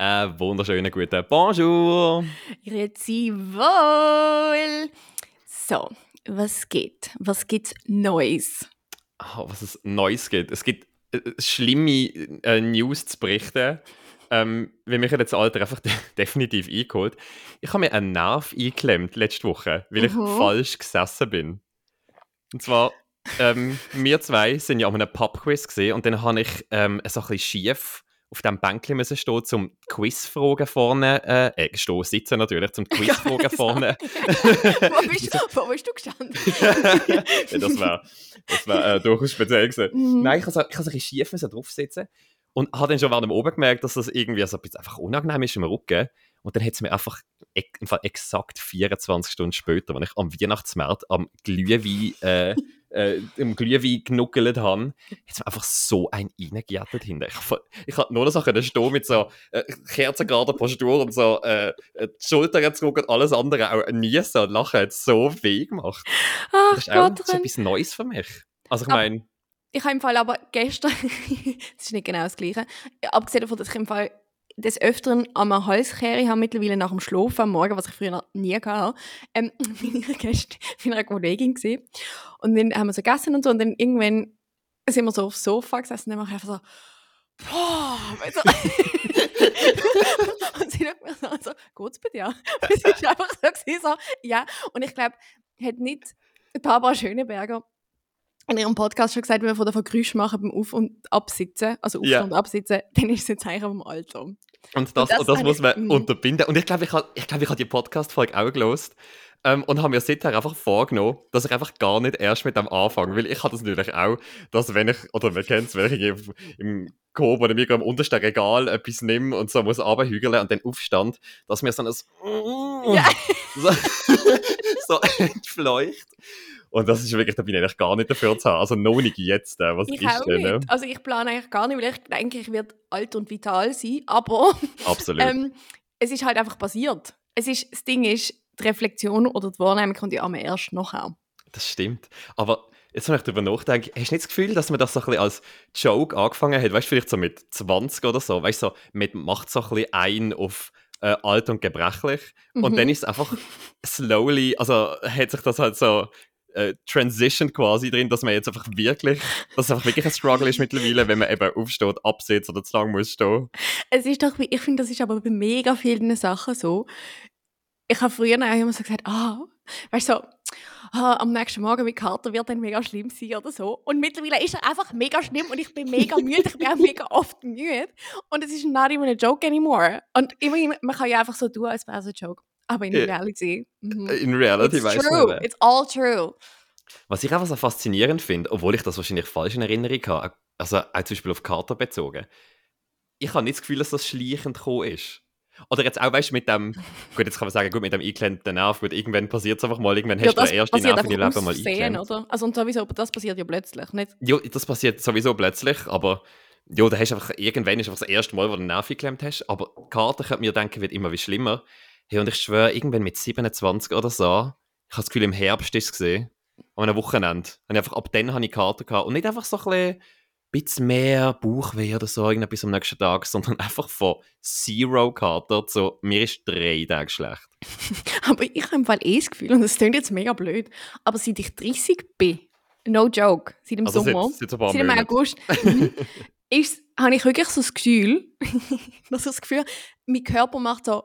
Einen wunderschönen guten Bonjour. Grüezi wohl. So, was geht? Was gibt's Neues? Oh, was es Neues gibt. Es gibt äh, schlimme äh, News zu berichten. Ähm, wir mich jetzt Alter einfach de definitiv eingeholt. Ich habe mir einen Nerv eingeklemmt letzte Woche, weil ich Mhm. falsch gesessen bin. Und zwar, ähm, wir zwei sind ja an einem Pubquiz gesehen und dann habe ich ähm, so ein bisschen schief auf dem Bänkchen müssen stehen, zum Quizfragen vorne, äh, äh, stehen, sitzen natürlich, zum Quizfragen vorne. Wo bist, wo bist du gestanden? ja, das war das wär, äh, durchaus speziell gewesen. Mhm. Nein, ich habe so, ich ein bisschen schief draufsitzen und habe dann schon während dem oben gemerkt, dass das irgendwie so ein bisschen einfach unangenehm ist im Rücken. Und dann hat es mir einfach ex im Fall exakt 24 Stunden später, wenn ich am Weihnachtsmarkt am Glühwein, äh, äh, im Glühwein genuckelt habe, hat es mir einfach so ein reingejettet hinten. Ich, ich hatte nur noch so können stehen mit so äh, kerzengerader Postur und so äh, die Schultern zurück und alles andere, auch niesen und lachen, hat so weh gemacht. Ach Das ist auch Gott, so etwas Neues für mich. Also ich meine, ich habe im Fall aber gestern, das ist nicht genau das Gleiche, abgesehen davon, dass ich im Fall des Öfteren am Halskehre habe, mittlerweile nach dem Schlafen am Morgen, was ich früher noch nie hatte, ähm, bin ich gestern bei einer Kollegin gesehen und dann haben wir so gegessen und so und dann irgendwann sind wir so aufs Sofa gesessen und dann mache ich einfach so boah, weißt du? und sie schaut mir so an, so, geht's bei dir? Und es ist einfach so, so ja, und ich glaube, hat nicht Barbara Schöneberger in ihrem Podcast schon gesagt, wenn wir von davon Geräusche machen beim Auf- und Absitzen, also Auf- Ja. und Absitzen, dann ist es ein Zeichen vom Alter. und das, das und das muss ich- man mhm. unterbinden. Und ich glaube, ich habe ich glaub, ich hab die Podcast-Folge auch gelost ähm, und habe mir seither einfach vorgenommen, dass ich einfach gar nicht erst mit dem anfange. Weil ich habe das natürlich auch, dass wenn ich, oder man kennt es, wenn ich im, im Coop oder mir im untersten Regal etwas nehme und so muss runterhügeln und dann aufstand, dass mir so ein Ja. so, so entfleucht. Und das ist wirklich, da bin ich eigentlich gar nicht dafür zu haben. Also noch nicht jetzt, äh, was Ich ist auch denn? ne? nicht. Also ich plane eigentlich gar nicht, weil ich denke, ich werde alt und vital sein, aber Absolut. ähm, es ist halt einfach passiert. Es ist, das Ding ist, die Reflexion oder die Wahrnehmung kommt ja immer erst nachher. Das stimmt. Aber jetzt, wenn ich darüber nachdenke, hast du nicht das Gefühl, dass man das so ein bisschen als Joke angefangen hat? Weißt du, vielleicht so mit 20 oder so? Weißt du, so, man macht so ein bisschen ein auf äh, alt und gebrechlich. Und Mhm. dann ist es einfach slowly, also hat sich das halt so äh, transition quasi drin, dass man jetzt einfach wirklich, dass es einfach wirklich ein Struggle ist mittlerweile, wenn man eben aufsteht, absitzt oder zu lang muss stehen. Es ist doch, ich finde, das ist aber bei mega vielen Sachen so. Ich habe früher auch immer so gesagt, ah, weißt du, so, ah, am nächsten Morgen mit Kater wird dann mega schlimm sein oder so. Und mittlerweile ist er einfach mega schlimm und ich bin mega müde, ich bin auch mega oft müde. Und es ist not even a joke anymore. Und immerhin, man kann ja einfach so tun, als wäre es ein Joke. Aber in Ja. Reality, mhm. In Reality it's weiss true, man. it's all true. Was ich einfach so faszinierend finde, obwohl ich das wahrscheinlich falsch in Erinnerung habe, also auch zum Beispiel auf Kater bezogen, ich habe nicht das Gefühl, dass das schleichend gekommen ist. Oder jetzt auch, weißt du, mit dem, gut, jetzt kann man sagen, gut, mit dem eingeklemmten Nerv, gut, irgendwann passiert es einfach mal, irgendwann hast du den ersten Nerv in deinem Leben mal eingeklemmt. oder? Also und sowieso, aber das passiert ja plötzlich, nicht? Ja, das passiert sowieso plötzlich, aber ja, da hast einfach, irgendwann ist einfach das erste Mal, wo du den Nerv eingeklemmt hast, aber Kater, könnte mir denken, wird immer wie schlimmer. Hey, und ich schwöre, irgendwann mit 27 oder so, ich habe das Gefühl, im Herbst ist es gesehen, an einem Wochenende. Und einfach ab dann habe ich Kater gehabt. Und nicht einfach so ein bisschen, mehr Bauchweh oder so, irgendetwas am nächsten Tag, sondern einfach von Zero Kater zu, mir ist drei Tage schlecht. Aber ich habe im Fall eh das Gefühl, und das klingt jetzt mega blöd, aber seit ich 30 bin, no joke, seit dem Also Sommer, seit, seit seit dem. August, ist, habe ich wirklich so das Gefühl, dass ich das Gefühl, mein Körper macht so,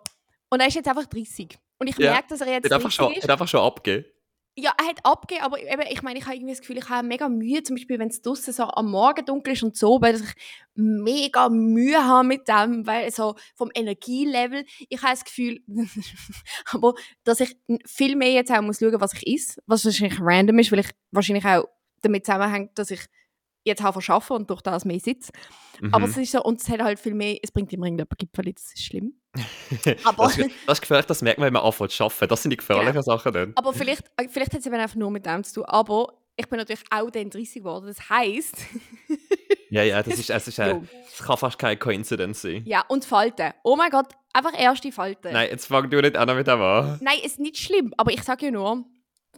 und er ist jetzt einfach 30. Und ich Ja, merke, dass er jetzt Hat einfach, 30 schon, ist. hat einfach schon abgegeben. Ja, er hat abgegeben, aber eben, ich meine, ich habe irgendwie das Gefühl, ich habe mega Mühe, zum Beispiel, wenn es draußen so am Morgen dunkel ist und so, weil ich mega Mühe habe mit dem, weil so vom Energielevel, ich habe das Gefühl, aber dass ich viel mehr jetzt auch muss schauen, was ich esse, was wahrscheinlich random ist, weil ich wahrscheinlich auch damit zusammenhängt, dass ich jetzt habe verschaffen und durch das mehr. Aber Mhm. es ist so, und es hat halt viel mehr, es bringt immer irgendjemand Gipfel, das ist schlimm. aber, Das, das ist gefährlich, das merkt man, wenn man anfängt zu arbeiten. Das sind die gefährlichen Sachen dann. aber vielleicht, äh, vielleicht hat es eben einfach nur mit dem zu tun, aber ich bin natürlich auch dann 30 geworden, das heisst, Ja, ja, das ist, es ist ein, das kann fast keine Coincidence sein. ja, und Falten. Oh mein Gott, einfach erste Falten. Nein, jetzt fang du nicht an mit dem an. Nein, ist nicht schlimm, aber ich sage ja nur,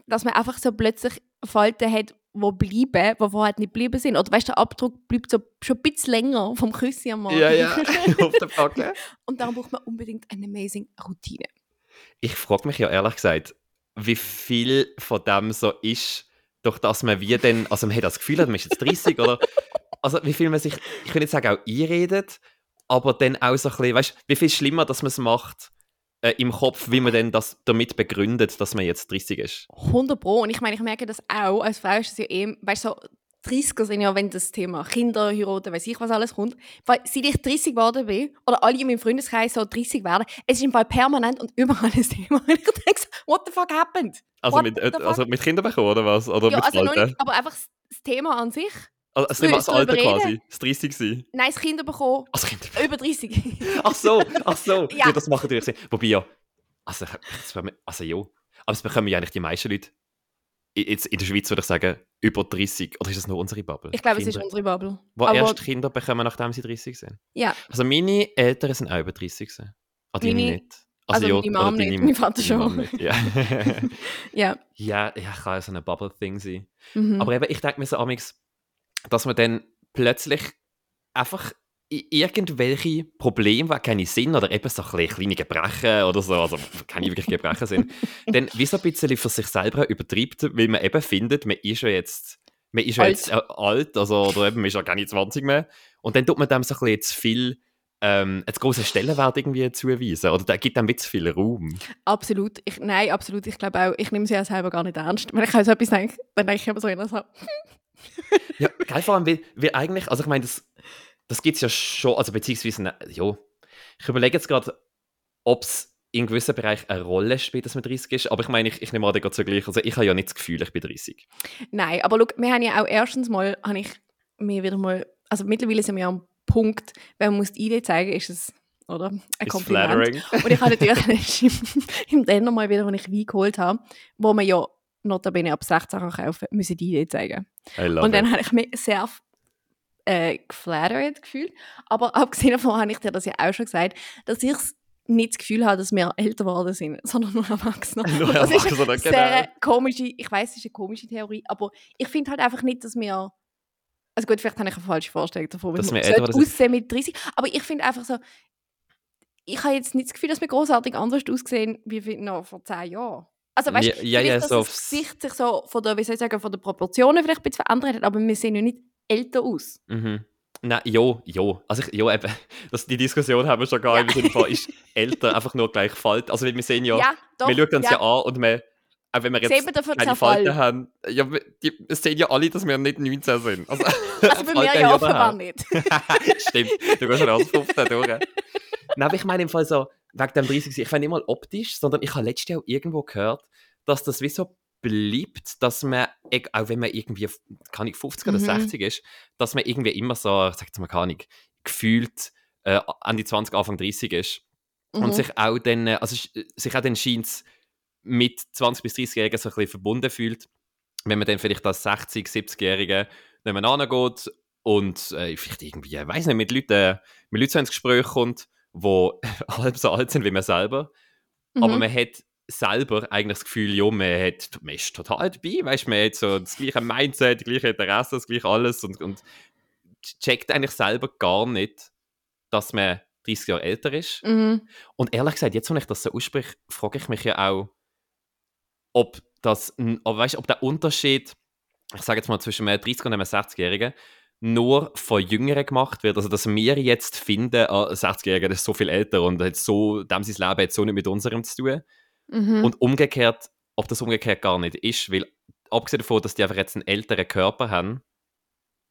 dass man einfach so plötzlich Falten hat, die bleiben, die vorher nicht geblieben sind. Oder weißt du, der Abdruck bleibt so schon ein bisschen länger vom Küsschen am Morgen. Ja, ja, auf der Backe. Und darum braucht man unbedingt eine amazing Routine. Ich frage mich ja ehrlich gesagt, wie viel von dem so ist, durch das man wie dann, also man hat das Gefühl, man ist jetzt 30 oder, also wie viel man sich, ich will nicht sagen auch einredet, aber dann auch so ein bisschen, weißt du, wie viel schlimmer, dass man es macht äh, im Kopf, wie man denn das damit begründet, dass man jetzt 30 ist. 100 Pro. Und ich meine, ich merke das auch, als Frau ist es ja eben, weißt du, so 30er sind ja, wenn das Thema Kinder, heiraten, weiß ich was alles kommt. Weil seit ich 30 geworden bin, oder alle in meinem Freundeskreis so 30 werden, es ist im Fall permanent und überall ein Thema. Und ich denke so, what the fuck happened? Also, What mit, äh, also mit Kindern bekommen oder was? Oder ja, mit also nicht, aber einfach das Thema an sich. Also, das, das Alter reden. quasi, das 30 sein. Nein, das Kinder bekommen, Also Kinder. über 30. Ach so, ach so. Ja. ja. das machen natürlich Sinn. Wobei ja, also, das also ja, aber es bekommen ja eigentlich die meisten Leute, jetzt in der Schweiz würde ich sagen, über 30, oder ist das nur unsere Bubble? Ich glaube, es ist unsere Bubble. Wo aber- erst Kinder bekommen, nachdem sie 30 sind. Ja, Also meine Eltern sind auch über 30 gewesen. Ah, deine Meine- nicht. also meine oder Mom nicht, mein Vater schon. Ja. ja. ja, ja, kann ja so ein Bubble-Thing sein. Mhm. Aber eben, ich denke mir so amix, dass man dann plötzlich einfach irgendwelche Probleme, die keine Sinn oder eben so kleine Gebrechen oder so, also keine wirklich Gebrechen sind, dann wie so ein bisschen für sich selber übertreibt, weil man eben findet, man ist ja jetzt, man ist ja Alt. jetzt äh, alt, also oder eben, man ist ja keine 20 mehr. Und dann tut man dem so ein bisschen zu viel, ähm, einen großen Stellenwert irgendwie zuweisen. Oder da gibt einem zu viel Raum. Absolut. Ich, nein, absolut. Ich glaube auch, ich nehme sie ja selber gar nicht ernst. Wenn ich an so etwas denke, dann denke ich immer so, so Ja, geil, vor allem, weil, weil eigentlich, also ich meine, das, das gibt es ja schon, also beziehungsweise, ne, ja, ich überlege jetzt gerade, ob es in gewissen Bereichen eine Rolle spielt, dass man 30 ist, aber ich meine, ich, ich nehme an, gerade so gleich, also ich habe ja nicht das Gefühl, ich bin 30. Nein, aber schau, wir haben ja auch erstens mal, habe ich mir wieder mal, also mittlerweile sind wir ja am Punkt, wenn man muss die Idee zeigen, ist es, oder? Ein Ist Kompliment. flattering. Und ich habe natürlich im, im Denner mal wieder, als ich Wein geholt habe, wo man ja notabene ab 16 kann kaufen, müssen die Idee zeigen. Und dann habe ich mich sehr äh, geflattert gefühlt. Aber abgesehen davon habe ich dir das ja auch schon gesagt, dass ich nicht das Gefühl habe, dass wir älter geworden sind, sondern nur Und das ist eine genau. sehr komische, ich weiß, es ist eine komische Theorie, aber ich finde halt einfach nicht, dass wir also gut, vielleicht habe ich eine falsche Vorstellung davon, wie Dass wir älter aussehen mit 30, aber ich finde einfach so, ich habe jetzt nicht das Gefühl, dass wir großartig anders aussehen wie noch vor 10 Jahren. Also weißt du, Ja, ja, ja, dass so das Gesicht sich so von der, wie soll ich sagen, von der Proportionen vielleicht ein bisschen verändert hat, aber wir sehen ja nicht älter aus. Mhm. Nein, jo, jo. Also ich, jo, eben, das, die Diskussion haben wir schon gar im Sinne von, ist älter einfach nur gleich falsch. Also wir sehen ja, doch. wir schauen uns ja. an und wir, auch wenn wir jetzt wir keine. Falten haben, ja, die sehen ja alle, dass wir nicht 19 sind. Also, Also bei mir ja offenbar nicht. Stimmt, du gehst als 15 durch. Nein, aber ich meine im Fall so, wegen dem 30, ich meine nicht mal optisch, sondern ich habe letztes Jahr irgendwo gehört, dass das wie so bleibt, dass man, eг- auch wenn man irgendwie, kann ich 50 oder Mhm. 60 ist, dass man irgendwie immer so, sagt mal, kann ich, gefühlt äh, an die 20, Anfang 30 ist. Mhm. Und sich auch dann, äh, also sch- sich auch dann scheint mit 20 bis 30-Jährigen so ein bisschen verbunden fühlt, wenn man dann vielleicht als 60, 70-Jährige nebeneinander geht und äh, vielleicht irgendwie, ich weiß nicht, mit Leuten, mit Leuten so ins Gespräch kommt, die halb so alt sind wie man selber, aber Mhm. man hat selber eigentlich das Gefühl, ja, man, hat, man ist total dabei, weißt, man hat so das gleiche Mindset, die gleiche Interesse, das gleiche alles und, und checkt eigentlich selber gar nicht, dass man 30 Jahre älter ist. Mhm. Und ehrlich gesagt, jetzt, wenn ich das so ausspreche, frage ich mich ja auch, ob das, ob, weißt, ob der Unterschied, ich sage jetzt mal zwischen einem 30 und einem 60-Jährigen, nur von Jüngeren gemacht wird. Also, dass wir jetzt finden, ah, ein 60-Jähriger ist so viel älter und hat so, dem sein Leben hat so nicht mit unserem zu tun. Mhm. Und umgekehrt, ob das umgekehrt gar nicht ist, weil abgesehen davon, dass die einfach jetzt einen älteren Körper haben,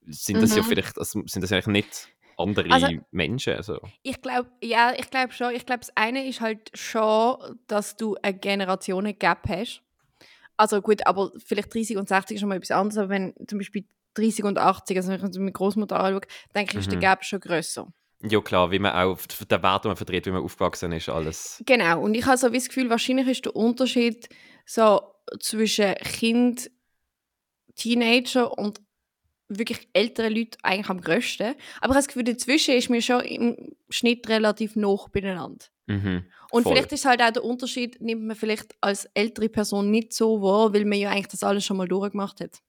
sind das ja Mhm. vielleicht, also sind das eigentlich nicht andere Also- Menschen. Also. Ich glaube, ja, ich glaube schon. Ich glaube, das eine ist halt schon, dass du eine Generationen-Gap hast. Also gut, aber vielleicht 30 und 60 ist schon mal etwas anderes, aber wenn zum Beispiel 30 und 80, also wenn ich meine Großmutter anschaue, denke ich, ist der Mhm. Gap schon grösser. Ja klar, wie man auch den Wert, den man verdreht, wie man aufgewachsen ist, alles. Genau, und ich habe so wie das Gefühl, wahrscheinlich ist der Unterschied so zwischen Kind, Teenager und wirklich älteren Leuten eigentlich am grössten. Aber ich habe das Gefühl, dazwischen ist mir schon im Schnitt relativ nah beieinander. Mhm. Und vielleicht ist halt auch der Unterschied, nimmt man vielleicht als ältere Person nicht so wahr, weil man ja eigentlich das alles schon mal durchgemacht hat.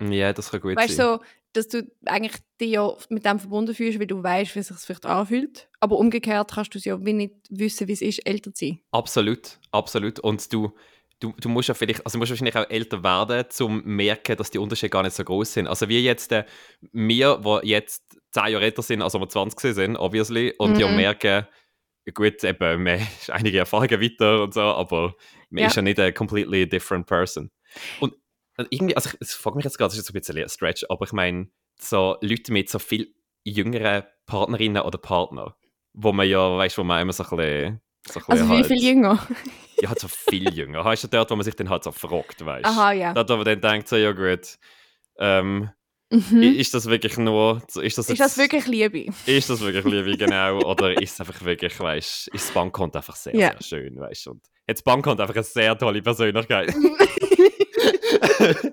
Ja, das kann gut Weißt du, sein. so, dass du eigentlich dich ja mit dem verbunden fühlst, weil du weißt, wie es sich vielleicht anfühlt. Aber umgekehrt kannst du es ja wie nicht wissen, wie es ist, älter zu sein. Absolut, absolut. Und du, du, du musst ja vielleicht, also musst wahrscheinlich auch älter werden, um zu merken, dass die Unterschiede gar nicht so groß sind. Also wie jetzt äh, wir, die jetzt 10 Jahre älter sind, als wir 20 sind, obviously, und Mhm. ja merken, gut, eben, man ist einige Erfahrungen weiter und so, aber man Ja. ist ja nicht eine completely different person. Und äh, irgendwie, also ich, ich frage mich jetzt gerade, das ist jetzt ein bisschen ein Stretch, aber ich meine, so Leute mit so viel jüngeren Partnerinnen oder Partner, wo man ja, weißt du, wo man immer so ein bisschen so ein Also bisschen wie halt- viel jünger? ja, halt so viel jünger. Weißt du, dort, wo man sich dann halt so fragt, weißt du? Aha, ja. Dort, wo man dann denkt, so, ja gut, ähm, Mhm. ist das wirklich nur, ist das, Ist jetzt, das wirklich Liebe? ist das wirklich Liebe, genau, oder ist es einfach wirklich, weißt du, ist das Bankkonto einfach sehr, Ja. sehr schön, weißt du, und das Bankkonto einfach eine sehr tolle Persönlichkeit.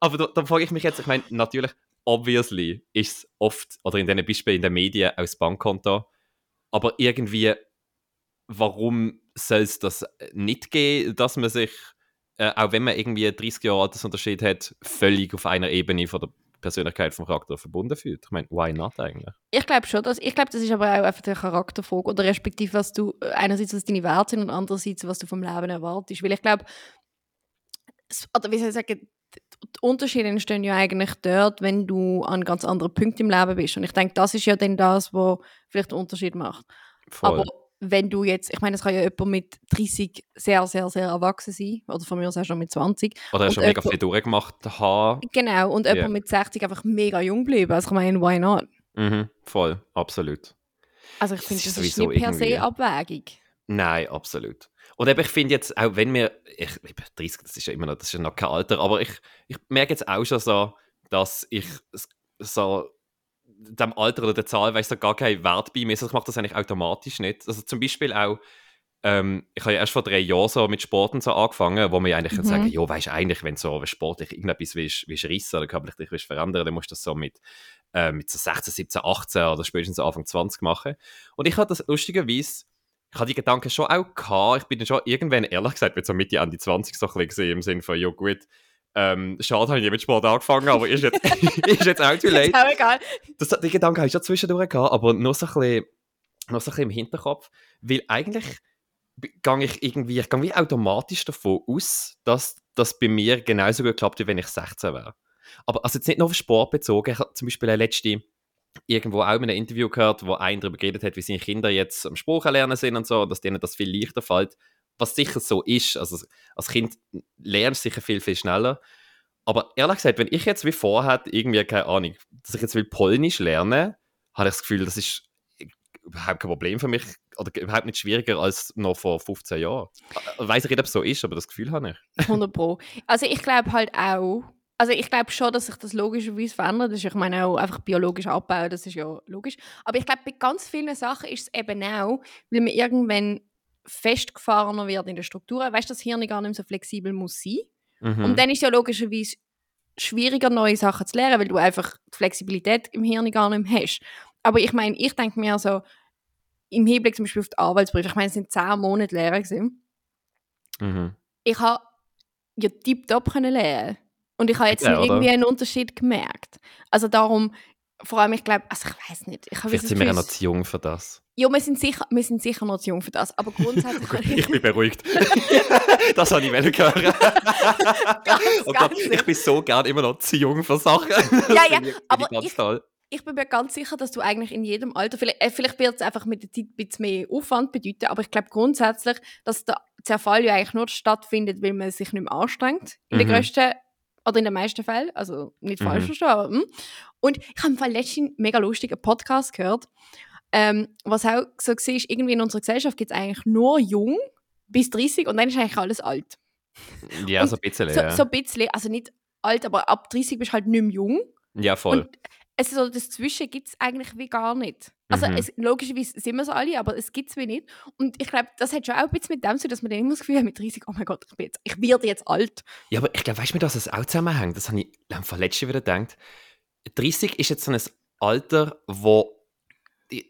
Aber da, da frage ich mich jetzt, ich meine, natürlich, obviously ist es oft, oder in diesen Beispielen in den Medien, das Bankkonto, aber irgendwie, warum soll es das nicht geben, dass man sich, äh, auch wenn man irgendwie 30 Jahre Altersunterschied hat, völlig auf einer Ebene von der Persönlichkeit vom Charakter verbunden fühlt? Ich meine, why not eigentlich? Ich glaube schon, dass, ich glaube, das ist aber auch einfach der Charakterfrage oder respektive, was du äh, einerseits, was deine Werte sind und andererseits, was du vom Leben erwartest. Weil ich glaube, oder wie soll ich sagen, die Unterschiede entstehen ja eigentlich dort, wenn du an ganz anderen Punkten im Leben bist. Und ich denke, das ist ja dann das, was vielleicht den Unterschied macht. Voll. Aber wenn du jetzt, ich meine, es kann ja jemand mit 30 sehr, sehr, sehr erwachsen sein, oder von mir aus auch schon mit 20. Oder schon mega viel durchgemacht haben. Genau, und Ja. jemand mit 60 einfach mega jung bleiben. Also ich meine, why not? Mhm, voll, absolut. Also ich finde, das ist nicht per se Abwägung. Nein, absolut. Und eben, ich finde jetzt, auch wenn wir, ich, eben 30, das ist ja immer noch, das ist ja noch kein Alter, aber ich, ich merke jetzt auch schon so, dass ich so dem Alter oder der Zahl, weißt du, gar keinen Wert bei mir. Also ich mache das eigentlich automatisch nicht. Also zum Beispiel auch, ähm, ich habe ja erst vor drei Jahren so mit Sport und so angefangen, wo man ja eigentlich Mhm. sagen, ja, weißt du, eigentlich, wenn so wenn sportlich irgendetwas willst, willst rissen oder körperlich dich willst verändern, dann musst du das so mit, äh, mit so 16, 17, 18 oder spätestens Anfang 20 machen. Und ich hatte das lustigerweise, ich hatte die Gedanken schon auch gehabt, ich bin dann schon irgendwann, ehrlich gesagt, mit so Mitte, Ende 20 so ein bisschen gesehen, im Sinne von, ja gut, ähm, schade, habe ich nicht mit Sport angefangen, aber ist jetzt, ist jetzt auch too late. Ist auch egal. Das, die Gedanken habe ich schon zwischendurch gehabt, aber nur so ein bisschen, nur so ein bisschen im Hinterkopf, weil eigentlich gehe ich irgendwie, ich gehe wie automatisch davon aus, dass das bei mir genauso gut klappt, wie wenn ich 16 wäre. Aber also jetzt nicht nur auf Sport bezogen, ich habe zum Beispiel eine letzte irgendwo auch in einem Interview gehört, wo einer darüber geredet hat, wie seine Kinder jetzt am Sprachen lernen sind und so, und dass denen das viel leichter fällt, was sicher so ist. Also als Kind lernst du sicher viel, viel schneller. Aber ehrlich gesagt, wenn ich jetzt wie vorher irgendwie, keine Ahnung, dass ich jetzt will Polnisch lernen, habe ich das Gefühl, das ist überhaupt kein Problem für mich oder überhaupt nicht schwieriger als noch vor 15 Jahren. Weiß ich nicht, ob es so ist, aber das Gefühl habe ich. 100 Pro. Also ich glaube halt auch, also ich glaube schon, dass sich das logischerweise verändert. Das ist, ich meine auch einfach biologisch abbauen, das ist ja logisch. Aber ich glaube, bei ganz vielen Sachen ist es eben auch, weil man irgendwann festgefahrener wird in der Struktur. Weißt du, das Hirn gar nicht mehr so flexibel muss sein. Mhm. Und dann ist es ja logischerweise schwieriger, neue Sachen zu lernen, weil du einfach die Flexibilität im Hirn gar nicht mehr hast. Aber ich meine, ich denke mir so, im Hinblick zum Beispiel auf die Arbeitsprüfung, ich meine, es sind zehn Monate Lehre gewesen. mhm. Ich habe ja tiptop können lernen und ich habe jetzt Ja, nicht oder? irgendwie einen Unterschied gemerkt. Also darum, vor allem, ich glaube, also ich weiß nicht, ich Vielleicht sind wir ja noch zu jung für das. ja, wir sind sicher, wir sind sicher noch zu jung für das, aber grundsätzlich, Ich bin beruhigt. das habe ich wollen hören. oh Gott, ganz ich bin so gern immer noch zu jung für Sachen. Ja, ja, ich- aber ich ganz ich- toll. ich bin mir ganz sicher, dass du eigentlich in jedem Alter, vielleicht, äh, vielleicht wird es einfach mit der Zeit ein bisschen mehr Aufwand bedeuten, aber ich glaube grundsätzlich, dass der Zerfall ja eigentlich nur stattfindet, weil man sich nicht mehr anstrengt. In Mhm. grössten oder in den meisten Fällen, also nicht falsch Mhm. verstehen, aber hm. Und ich habe im Fall letztens mega lustigen Podcast gehört, ähm, was auch so war, ist, irgendwie in unserer Gesellschaft gibt es eigentlich nur jung bis 30 und dann ist eigentlich alles alt. Ja, Und so ein bisschen, So, ja. so ein bisschen, also nicht alt, aber ab 30 bist du halt nicht mehr jung. ja, voll. Und es so das Zwischen gibt es eigentlich wie gar nicht. Also Mhm. es, logischerweise sind wir es alle, aber es gibt es wie nicht. Und ich glaube, das hat schon auch ein bisschen mit dem zu dass man dann immer das Gefühl hat, mit 30, oh mein Gott, ich, bin jetzt, ich werde jetzt alt. Ja, aber ich glaube, weißt du, was es auch zusammenhängt? Das habe ich am letzten wieder gedacht. 30 ist jetzt so ein Alter, wo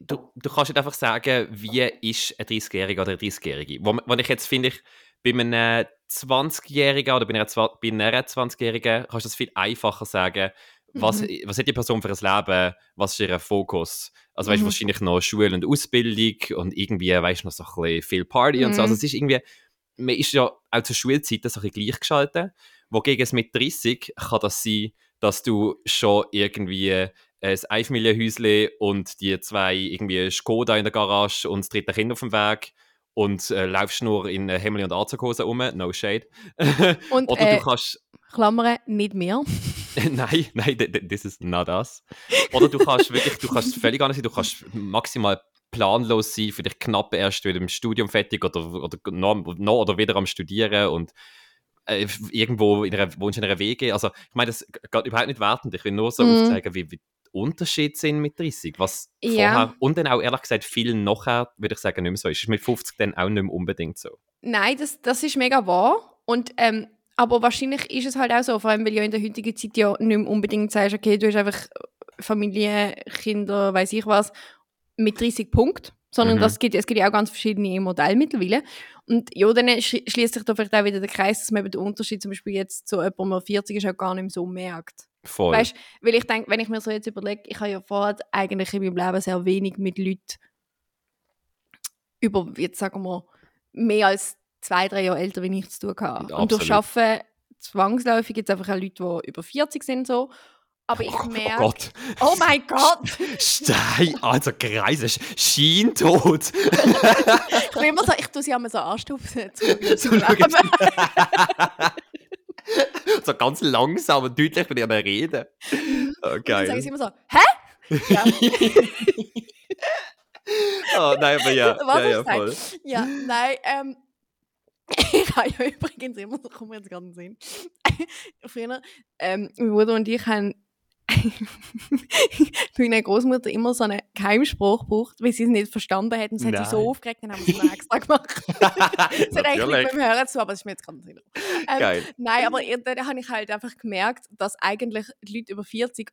du, du kannst nicht einfach sagen, wie ist ein 30-Jähriger oder eine 30-Jährige. Wo, wo ich jetzt finde, ich bei einem 20-Jährigen oder bei einer, bei einer 20-Jährigen kannst du das viel einfacher sagen. Was, Mhm. was hat die Person für ein Leben? Was ist ihr Fokus? Also, weißt du, Mhm. wahrscheinlich noch Schule und Ausbildung und irgendwie, weißt du, noch so ein bisschen viel Party und so. Mhm. Also, es ist irgendwie, man ist ja auch zur Schulzeit so ein bisschen gleichgeschaltet. Wogegen es mit 30 kann das sein, dass du schon irgendwie äh, ein Einfamilienhäuschen und die zwei irgendwie Skoda in der Garage und das dritte Kind auf dem Weg und äh, laufst nur in äh, Hemmli und Anzughose rum, no shade. Und Oder äh, du kannst, Klammern, nicht mehr. nein, nein, th- th- this is not us. Oder du kannst wirklich, du kannst völlig anders sein, du kannst maximal planlos sein, vielleicht knapp erst wieder im Studium fertig oder, oder noch, noch oder wieder am Studieren und äh, irgendwo in einer, wohnst in einer WG. Also ich meine, das geht überhaupt nicht wertend. Ich will nur so Mhm. aufzeigen, wie, wie die Unterschiede sind mit 30. Was Ja. vorher und dann auch ehrlich gesagt viel nachher, würde ich sagen, nicht mehr so ist. Ist mit 50 dann auch nicht mehr unbedingt so. Nein, das, das ist mega wahr. Und, ähm, aber wahrscheinlich ist es halt auch so, vor allem weil ja in der heutigen Zeit ja nicht mehr unbedingt sagst, okay, du hast einfach Familie, Kinder, weiß ich was, mit 30 Punkten. Sondern Mhm. das gibt, es gibt ja auch ganz verschiedene Modelle mittlerweile. Und ja, dann schli- schließt sich da vielleicht auch wieder der Kreis, dass man eben den Unterschied zum Beispiel jetzt zu jemandem, der 40 ist, auch gar nicht mehr so merkt. Voll. Weißt weil ich denke, wenn ich mir so jetzt überlege, ich habe ja vorher eigentlich in meinem Leben sehr wenig mit Leuten über, jetzt sagen wir, mehr als zwei, drei Jahre älter wie ich zu tun habe. Und durch. Arbeiten zwangsläufig es einfach auch Leute, die über 40 sind. So. Aber ich oh merke. Gott. Oh mein Gott! Stein, also Kreise, Schientot. Ich will immer so, ich tue sie einmal so anstupsen. zu- so ganz langsam und deutlich mit ihren Reden. Oh, Und dann sagen geil. sie immer so, hä? Ja, oh, nein, aber ja. Was ja, ja, voll. ja nein, ähm, ich habe ja übrigens immer, so kommt mir jetzt gerade Sinn, früher, ähm, mein Bruder und ich haben bei meiner Großmutter immer so einen Geheimspruch gebraucht, weil sie es nicht verstanden hat und sie hat sich so aufgeregt, dann haben wir es extra gemacht. Das hat eigentlich nicht dem Hören zu, aber das ist mir jetzt gerade gekommen. ähm, Geil. Nein, aber dann habe ich halt einfach gemerkt, dass eigentlich die Leute über 40,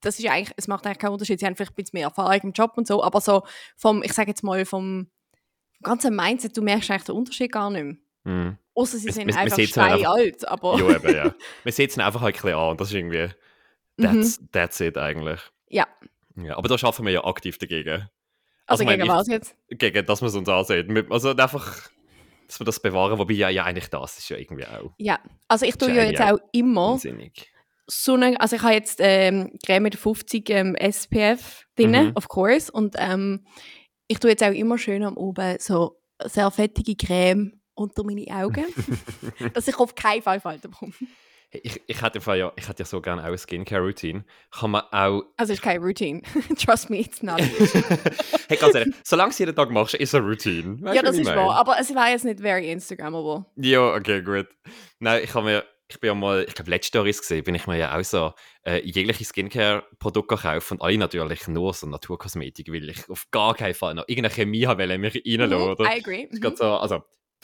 das ist eigentlich, es macht eigentlich keinen Unterschied, sie haben vielleicht ein bisschen mehr Erfahrung im Job und so, aber so vom, ich sage jetzt mal, vom ganzen Mindset, du merkst eigentlich den Unterschied gar nicht mehr. Mhm. Außer sie sind wir- einfach sieht's dann einfach- alt, aber Ja, eben, ja. Wir setzen einfach halt ein bisschen an und das ist irgendwie, that's, that's it eigentlich. Mhm. Ja. Ja, aber da schaffen wir ja aktiv dagegen. also meine, gegen ich- was jetzt? Gegen, dass wir es uns ansehen. Also einfach, dass wir das bewahren, wobei ja, ja eigentlich das ist ja irgendwie auch Ja, also ich tue ja jetzt auch immer unsinnig. so eine, also ich habe jetzt ähm, Creme mit 50 ähm, SPF drin, Mhm. of course, und ähm, ich tue jetzt auch immer schön am oben so sehr fettige Creme unter meine Augen, dass ich auf keinen Fall Falten bekomme. Ich, ich, hätte ja, ich hätte ja so gerne auch eine Skincare-Routine. Kann man auch. Also es ist keine Routine. Trust me, it's not. hey, ganz ehrlich, solange du jeden Tag machst, ist es eine Routine. Weißt ja, das ist wahr, aber es war jetzt nicht very Instagrammable. Ja, okay, gut. Nein, ich habe mir, ich bin ja mal, ich glaube, letztes Jahr ist gesehen, bin ich mir ja auch so äh, jegliche Skincare-Produkte gekauft und alle natürlich nur so Naturkosmetik, weil ich auf gar keinen Fall noch irgendeine Chemie habe, weil ich mich reinlassen, Mhm, oder? I agree. gerade so, also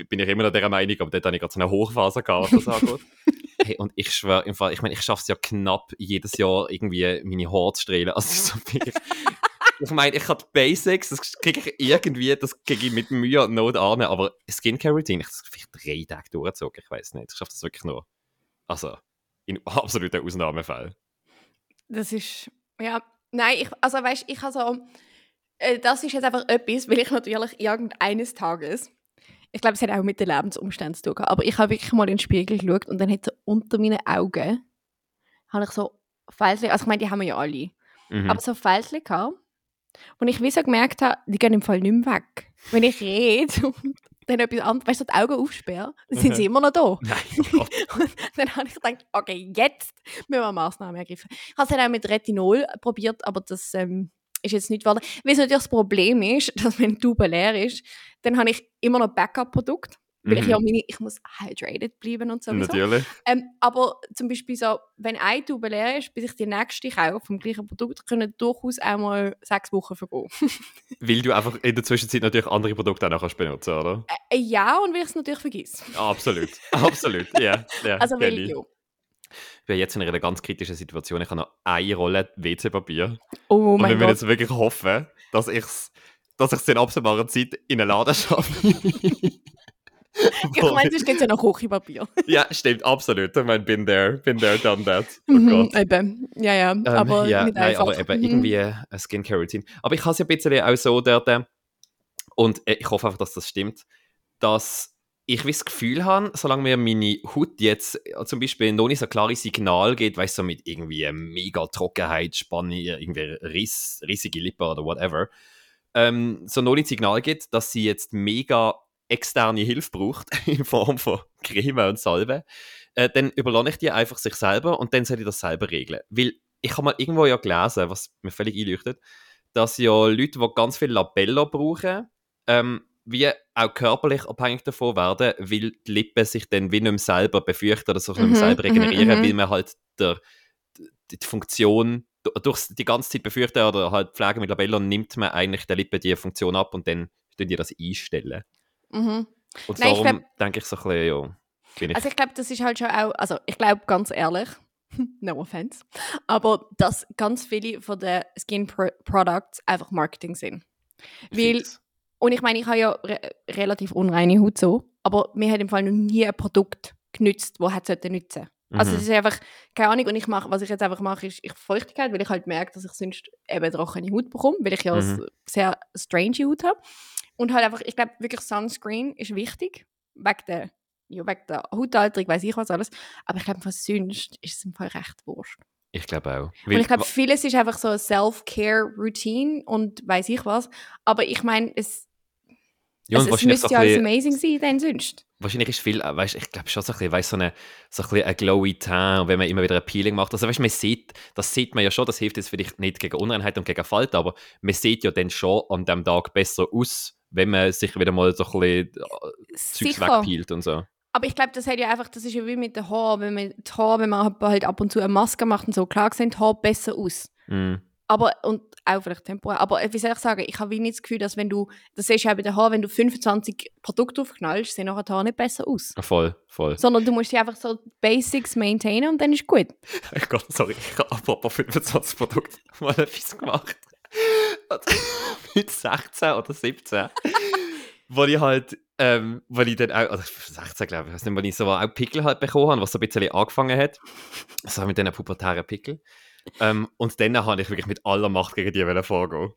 bin ich immer noch dieser Meinung, aber dort habe ich gerade so eine Hochphase gehabt, das angeht. hey, und ich schwöre, im Fall, ich meine, ich schaffe es ja knapp jedes Jahr irgendwie meine Haare zu strahlen. Also so wirklich, ich meine, ich habe die Basics, das kriege ich irgendwie, das kriege ich mit Mühe und Not an, aber Skincare-Routine, ich habe das vielleicht drei Tage durchgezogen, ich weiß nicht, ich schaffe das wirklich nur. Also, in absoluten Ausnahmefällen. Das ist, ja, nein, ich, also weißt, ich habe so, äh, das ist jetzt einfach etwas, weil ich natürlich irgendeines Tages, ich glaube, es hat auch mit den Lebensumständen zu tun, aber ich habe wirklich mal in den Spiegel geschaut und dann hat so unter meinen Augen, habe ich so Fältchen, also ich meine, die haben wir ja alle, Mhm. aber so Fältchen gehabt, und ich wie so gemerkt habe, die gehen im Fall nicht mehr weg. Wenn ich rede und dann etwas anderes, weißt du, die Augen aufsperre, dann sind sie Mhm. immer noch da. Nein, oh dann habe ich gedacht, okay, jetzt müssen wir Massnahmen ergreifen. Ich habe es dann auch mit Retinol probiert, aber das ähm, ist jetzt nicht geworden. Weil es natürlich das Problem ist, dass wenn die Tube leer ist, dann habe ich immer noch Backup-Produkt. Weil ich Mhm. ja meine, ich muss hydrated bleiben und sowieso. Natürlich. Ähm, aber zum Beispiel so, wenn eine Tube leer ist, bis ich die nächste kaufe vom gleichen Produkt, können durchaus einmal sechs Wochen vergehen. Weil du einfach in der Zwischenzeit natürlich andere Produkte auch noch kannst benutzen oder? Äh, ja, und weil ich es natürlich vergesse. Absolut, absolut, ja. ja Also weil, ich. ja. Ich bin jetzt in einer ganz kritischen Situation. Ich habe noch eine Rolle WC-Papier. Oh und mein wir müssen Gott. jetzt wirklich hoffen, dass ich es dass in absehbarer Zeit in einen Laden schaffe. ich meine, sonst gibt es ja noch Küchenpapier. ja, stimmt, absolut. Ich meine, bin there, bin there, done that. Oh mhm, eben. Ja, ja, Ähm, aber ja, nicht nein, einfach. aber eben Mhm. irgendwie eine Skincare-Routine. Aber ich habe es ja ein bisschen auch so dort, äh, und äh, ich hoffe einfach, dass das stimmt, dass ich wie das Gefühl habe, solange mir meine Haut jetzt äh, zum Beispiel noch nicht so klare Signal geht, weißt du, so mit irgendwie mega Trockenheit, Spanne, irgendwie Riss, rissige Lippen oder whatever, ähm, so noch nicht Signal gibt, dass sie jetzt mega externe Hilfe braucht, in Form von Creme und Salbe, äh, dann überlasse ich die einfach sich selber und dann soll ich das selber regeln. Weil ich habe mal irgendwo ja gelesen, was mir völlig einleuchtet, dass ja Leute, die ganz viel Labello brauchen, ähm, wie auch körperlich abhängig davon werden, weil die Lippen sich dann wie nicht mehr selber befürchten oder sich nicht Mhm, mehr selber mhm, regenerieren, mhm. weil man halt der, die die Funktion du- durch die ganze Zeit befürchten oder halt Pflege mit Labello nimmt man eigentlich der Lippe die Funktion ab und dann tun die das einstellen. Mhm. Und Nein, darum glaub- denke ich so ein bisschen, ja, ich Also ich glaube, das ist halt schon auch, also ich glaube ganz ehrlich, no offense, aber dass ganz viele von den Skin Pro Products einfach Marketing sind. Weil, und ich meine, ich habe ja re relativ unreine Haut so, aber mir hat im Fall noch nie ein Produkt genützt, das hat sollte nützen. Also Mhm. es ist einfach, keine Ahnung, und ich mache, was ich jetzt einfach mache, ist ich Feuchtigkeit, weil ich halt merke, dass ich sonst eben trockene Haut bekomme, weil ich ja Mhm. sehr strange Haut habe. Und halt einfach, ich glaube wirklich Sunscreen ist wichtig, wegen der, ja, wegen der Hautalterung, weiß ich was alles. Aber ich glaube, sonst ist es im Fall recht wurscht. Ich glaube auch. Und ich glaube, vieles ist einfach so eine Self-Care-Routine und weiß ich was. Aber ich meine, es, ja, und es, so müsste ja alles bisschen, amazing sein, denn sonst. wahrscheinlich ist viel, äh, weißt, ich glaube schon so ein bisschen, weißt, so, eine, so ein bisschen ein glowy Teint, wenn man immer wieder ein Peeling macht. Also weißt, man sieht, das sieht man ja schon, das hilft jetzt vielleicht nicht gegen Unreinheit und gegen Falten, aber man sieht ja dann schon an dem Tag besser aus, wenn man sich wieder mal so ein bisschen äh, Zeugs Sicher. wegpeelt und so. Aber ich glaube, das hat ja einfach, das ist ja wie mit den Haaren, wenn man die Haare, wenn man halt ab und zu eine Maske macht und so, klar sehen die Haare besser aus. Mm. Aber, und auch vielleicht temporär, aber wie soll ich sagen, ich habe nicht das Gefühl, dass wenn du, das siehst du ja bei den Haaren, wenn du 25 Produkte aufknallst, sehen nachher die Haare nicht besser aus. Voll, voll. Sondern du musst sie einfach so die Basics maintainen und dann ist gut. Ich Gott, sorry, ich habe apropos 25 Produkte mal etwas gemacht. Mit 16 oder 17. wo ich halt, ähm, wo ich dann auch, oder 16 glaube ich, ich weiß nicht, wo ich so auch Pickel halt bekommen habe, was so ein bisschen angefangen hat. So mit diesen pubertären Pickel. Ähm, und dann habe ich wirklich mit aller Macht gegen die vorgehen.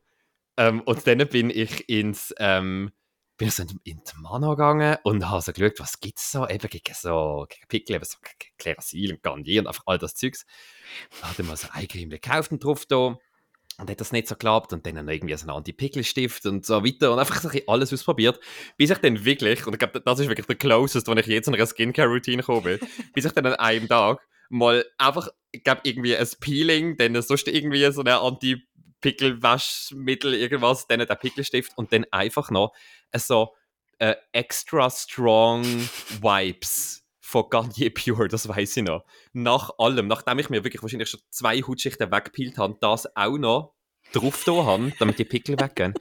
Ähm, und dann bin ich ins, ähm, bin ich so in, in die Mana gegangen und habe so geschaut, was gibt es so, eben gegen so, Pickel, eben so Klerasil und Garnier und einfach all das Zeugs. Da hat er mal so Creme gekauft und drauf da. Und hat das nicht so geklappt und dann noch irgendwie so einen Anti-Pickel-Stift und so weiter und einfach so ein alles ausprobiert, bis ich dann wirklich, und ich glaube, das ist wirklich der closest, wenn ich je zu einer Skincare-Routine bin, bis ich dann an einem Tag mal einfach, ich glaube, irgendwie ein Peeling, dann sonst irgendwie so eine Anti-Pickel-Waschmittel, irgendwas, dann der Pickelstift und dann einfach noch so äh, extra strong Wipes von Garnier Pure, das weiß ich noch. Nach allem, nachdem ich mir wirklich wahrscheinlich schon zwei Hautschichten weggepeelt habe, das auch noch drauf da habe, damit die Pickel weggehen.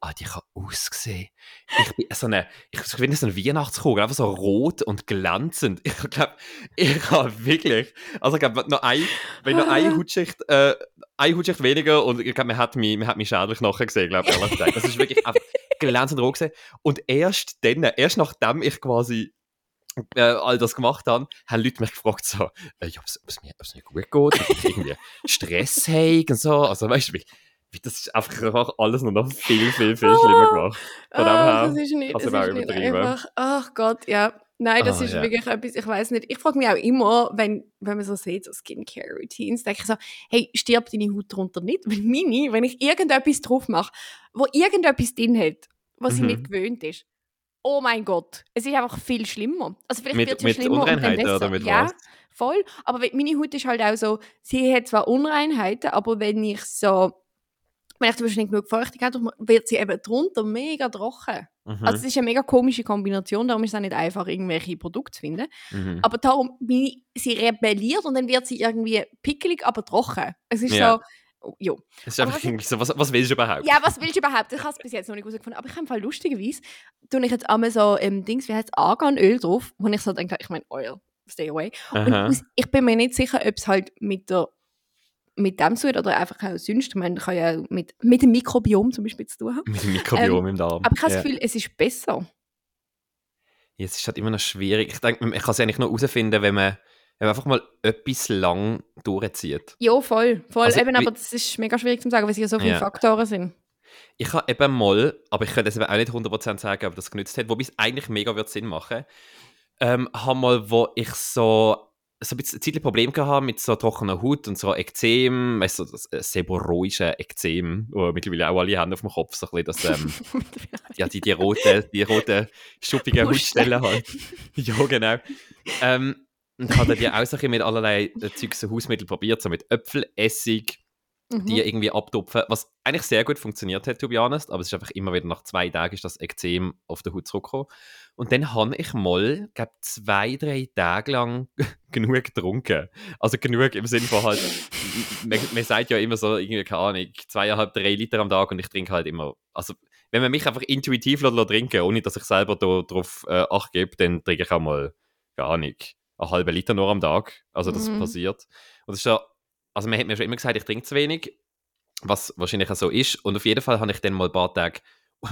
Ah, die kann ausgesehen. Ich bin so eine, ich finde so eine Weihnachtskugel, einfach so rot und glänzend. Ich glaube, ich habe wirklich, also ich glaube, noch ein, wenn noch eine Hautschicht, äh, eine Hautschicht weniger und ich glaube, man hat mich, man hat mich schädlich nachher gesehen, glaube ich, ehrlich. Das ist wirklich einfach glänzend rot gesehen. Und erst dann, erst nachdem ich quasi äh, all das gemacht habe, haben Leute mich gefragt, so, äh, ob es- mir, mir gut geht, ob ich irgendwie Stress habe und so. Also, weißt du, das ist einfach, alles noch, noch viel, viel, viel schlimmer gemacht. Von Ah, her das ist nicht, das ist nicht einfach. Ach Gott, ja. Nein, das Ah, ist ja. wirklich etwas, ich weiß nicht. Ich frage mich auch immer, wenn, wenn man so sieht, so Skincare-Routines, denke ich so, hey, stirbt deine Haut darunter nicht? Weil meine, wenn ich irgendetwas drauf mache, wo irgendetwas drin hat, was sie Mhm. nicht gewöhnt ist, oh mein Gott, es ist einfach viel schlimmer. Also vielleicht Mit- wird es mit schlimmer Unreinheiten oder mit ja, was? voll. Aber meine Haut ist halt auch so, sie hat zwar Unreinheiten, aber wenn ich so, wenn ich zum Beispiel nicht genug Feuchtigkeit habe, wird sie eben drunter mega trocken. Mhm. Also es ist eine mega komische Kombination, darum ist es auch nicht einfach, irgendwelche Produkte zu finden. mhm. Aber darum, sie rebelliert und dann wird sie irgendwie pickelig, aber trocken. Es ist Ja. so, jo. Es ist aber einfach was- irgendwie so, was, was willst du überhaupt? Ja, was willst du überhaupt? Ich habe es bis jetzt noch nicht herausgefunden. Aber ich habe lustigerweise, tue ich jetzt einmal so ähm, Dings, wie heißt es, Arganöl drauf, wo ich so denke, ich meine, Oil, stay away. Und Aha. aus- ich bin mir nicht sicher, ob es halt mit der mit dem zu tun oder einfach auch sonst. Meine, kann ja mit, mit dem Mikrobiom zum Beispiel zu tun haben. Mit dem Mikrobiom im Darm. Aber ich habe ja. das Gefühl, es ist besser. Ja, es ist halt immer noch schwierig. Ich denke, man kann es eigentlich nur herausfinden, wenn man, wenn man einfach mal etwas lang durchzieht. Ja, voll. voll. Also, eben, wie- aber das ist mega schwierig zu sagen, weil es ja so viele Ja. Faktoren sind. Ich habe eben mal, aber ich könnte es eben auch nicht 100% sagen, ob das genützt hat, wobei es eigentlich mega wird Sinn machen. Ähm, habe mal, wo ich so, so ein bisschen ein Problem gehabt mit so trockener Haut und so Ekzem, weißt du, so das äh, seborrhoische Ekzem, wo mittlerweile auch alle haben auf dem Kopf, so ein bisschen das, ähm, ja, die, die roten, die roten, schuppigen. Hautstellen halt. ja, genau. Ähm, und habe dann ja auch so mit allerlei äh, Zeugs so Hausmittel probiert, so mit Äpfelessig, Mhm. die irgendwie abtupfen, was eigentlich sehr gut funktioniert hat, to be honest, aber es ist einfach immer wieder nach zwei Tagen ist das Ekzem auf der Haut zurückgekommen. Und dann habe ich mal, glaube zwei, drei Tage lang genug getrunken. Also genug im Sinne von halt, man, man sagt ja immer so, irgendwie, keine Ahnung, zweieinhalb, drei Liter am Tag und ich trinke halt immer, also wenn man mich einfach intuitiv lässt, trinken ohne dass ich selber da drauf äh, Acht gebe, dann trinke ich auch mal, keine Ahnung, einen halben Liter nur am Tag. Also das Mhm. passiert. Und das ist ja, also man hat mir schon immer gesagt, ich trinke zu wenig, was wahrscheinlich auch so ist. Und auf jeden Fall habe ich dann mal ein paar Tage,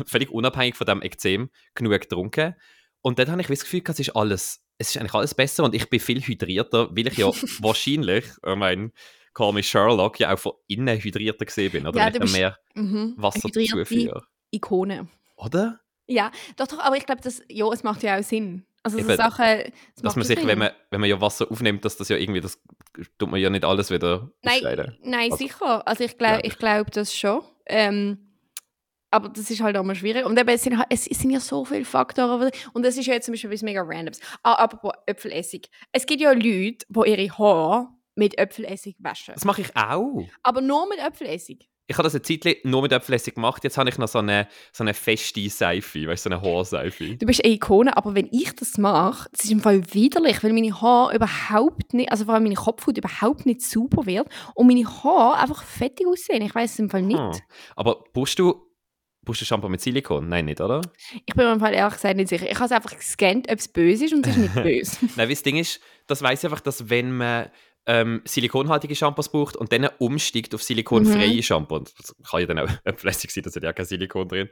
völlig unabhängig von dem Ekzem, genug getrunken. Und dann habe ich das Gefühl, es ist alles, es ist eigentlich alles besser und ich bin viel hydrierter, weil ich ja wahrscheinlich, ich meine, Call me Sherlock, ja auch von innen hydrierter gesehen bin, oder? Ja, ich du dann bist- mehr Mhm. Wasser zuführe. Ikone. Oder? Ja, doch, doch, aber ich glaube, das, ja, es macht ja auch Sinn. Also so Eben, Sachen, es Dass man sich, Sinn. wenn man, wenn man ja Wasser aufnimmt, dass das ja irgendwie, das tut man ja nicht alles wieder. Nein, nein Also, sicher. Also ich glaube glaub ich. ich glaub das schon. Ähm, aber das ist halt auch mal schwierig. Und eben, es, sind, es sind ja so viele Faktoren. Und das ist ja jetzt zum Beispiel etwas mega Randoms. Ah, apropos Äpfelessig. Es gibt ja Leute, die ihre Haare mit Äpfelessig waschen. Das mache ich auch. Aber nur mit Äpfelessig. Ich habe das eine Zeit nur mit Äpfelessig gemacht. Jetzt habe ich noch so eine, so eine feste Seife, weißt du, so eine Haarseife. Du bist eine Ikone, aber wenn ich das mache, das ist im Fall widerlich, weil meine Haare überhaupt nicht, also vor allem meine Kopfhaut überhaupt nicht sauber wird und meine Haare einfach fettig aussehen. Ich weiß es im Fall nicht. Hm. Aber brauchst du, brauchst du Shampoo mit Silikon? Nein, nicht, oder? Ich bin mir im Fall ehrlich gesagt nicht sicher. Ich habe es einfach gescannt, ob es böse ist und es ist nicht böse. Nein, weil das Ding ist, das weiß ich einfach, dass wenn man ähm, silikonhaltige Shampoos braucht und dann umsteigt auf silikonfreie Shampoo, und das kann ja dann auch Äpfelessig sein, da ist ja kein Silikon drin,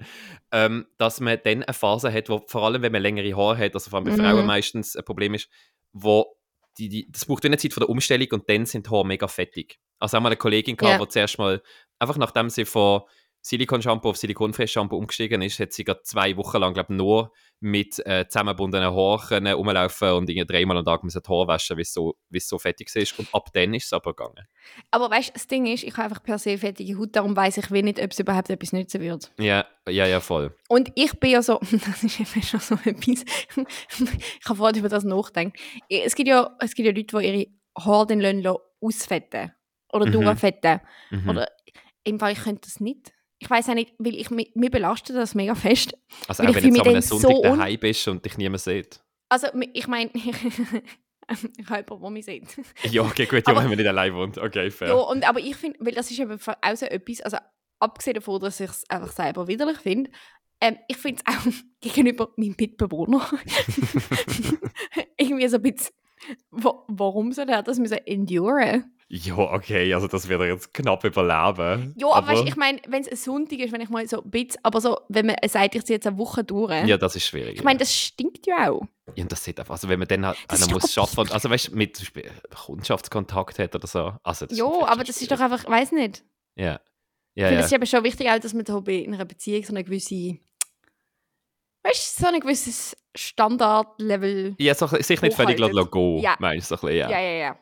ähm, dass man dann eine Phase hat, wo vor allem, wenn man längere Haare hat, also vor allem bei Mhm. Frauen meistens ein Problem ist, wo die, die, das braucht eine Zeit von der Umstellung und dann sind die Haare mega fettig. Also haben wir eine Kollegin gehabt, Ja. die zuerst mal, einfach nachdem sie von Silikon-Shampoo auf Silikonfresh-Shampoo umgestiegen ist, hat sie gerade zwei Wochen lang, glaube nur mit äh, zusammengebundenen Haaren rumlaufen und irgendwie dreimal am Tag müssen die Haare waschen, wie es so, es so fettig ist. Und ab dann ist es aber gegangen. Aber weißt du, das Ding ist, ich habe einfach per se fettige Haut, darum weiß ich nicht, ob es überhaupt etwas nützen wird. Ja, ja, ja, voll. Und ich bin ja so, das ist eben schon so etwas, ich habe vorhin über das nachgedacht. Es gibt ja, es gibt ja Leute, die ihre Haare dann lassen ausfetten oder Mhm. durchfetten. Mhm. Oder im Fall, ich könnte das nicht. Ich weiß auch nicht, weil ich, mi- mir belastet das mega fest. also auch wenn du jetzt dann Sonntag so daheim bist und dich niemand sieht. Also, ich meine, ich habe jemanden, der mich sieht. Ja, okay, gut, ja, Aber- wenn man nicht allein wohnt. Okay, fair. Ja, und, aber ich finde, weil das ist eben auch so etwas, also abgesehen davon, dass ich es einfach selber widerlich finde, ähm, ich finde es auch gegenüber meinem Mitbewohner irgendwie so ein bisschen, wa warum soll er das müssen enduren? Ja, okay, also das wird er jetzt knapp überleben. Ja, aber, weißt, ich meine, wenn es ein Sonntag ist, wenn ich mal so ein bisschen, aber so, wenn man sagt, ich ziehe jetzt eine Woche durch, Ja, das ist schwierig. ich meine, ja. das stinkt ja auch. Ja, und das sieht einfach, also wenn man dann halt einer muss schaffen, also weißt du, mit zum Beispiel Kundschaftskontakt hat oder so. Also, Ja, aber das ist doch einfach, ich weiß nicht. Ja. Ich Ja, finde, ja. es ist eben schon wichtig, auch, dass man da bei einer Beziehung so eine gewisse, weißt du, so ein gewisses Standardlevel. Ja, so, sich nicht völlig gehen, Ja. meinst du so bisschen, Ja, ja. ja, ja.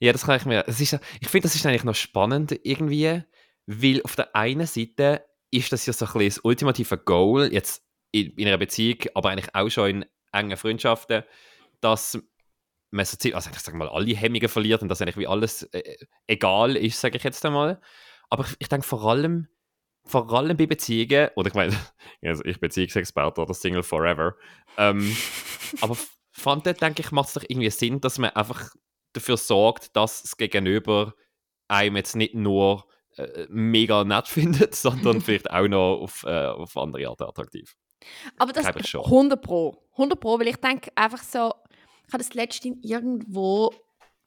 Ja, das kann ich mir. Das ist, ich finde, das ist eigentlich noch spannend irgendwie, weil auf der einen Seite ist das ja so ein bisschen das ultimative Goal, jetzt in, in einer Beziehung, aber eigentlich auch schon in engen Freundschaften, dass man so ziemlich, also ich sage mal, alle Hemmungen verliert und dass eigentlich wie alles äh, egal ist, sage ich jetzt einmal. Aber ich, ich denke vor allem, vor allem bei Beziehungen, oder ich meine, also ich Beziehungsexperte oder Single Forever, ähm, aber f- vor allem dort, denke ich, macht es doch irgendwie Sinn, dass man einfach dafür sorgt, dass das Gegenüber einem jetzt nicht nur äh, mega nett findet, sondern vielleicht auch noch auf, äh, auf andere Art attraktiv. Aber das schon. 100 Pro. 100 Pro, weil ich denke einfach so, ich habe das letzte irgendwo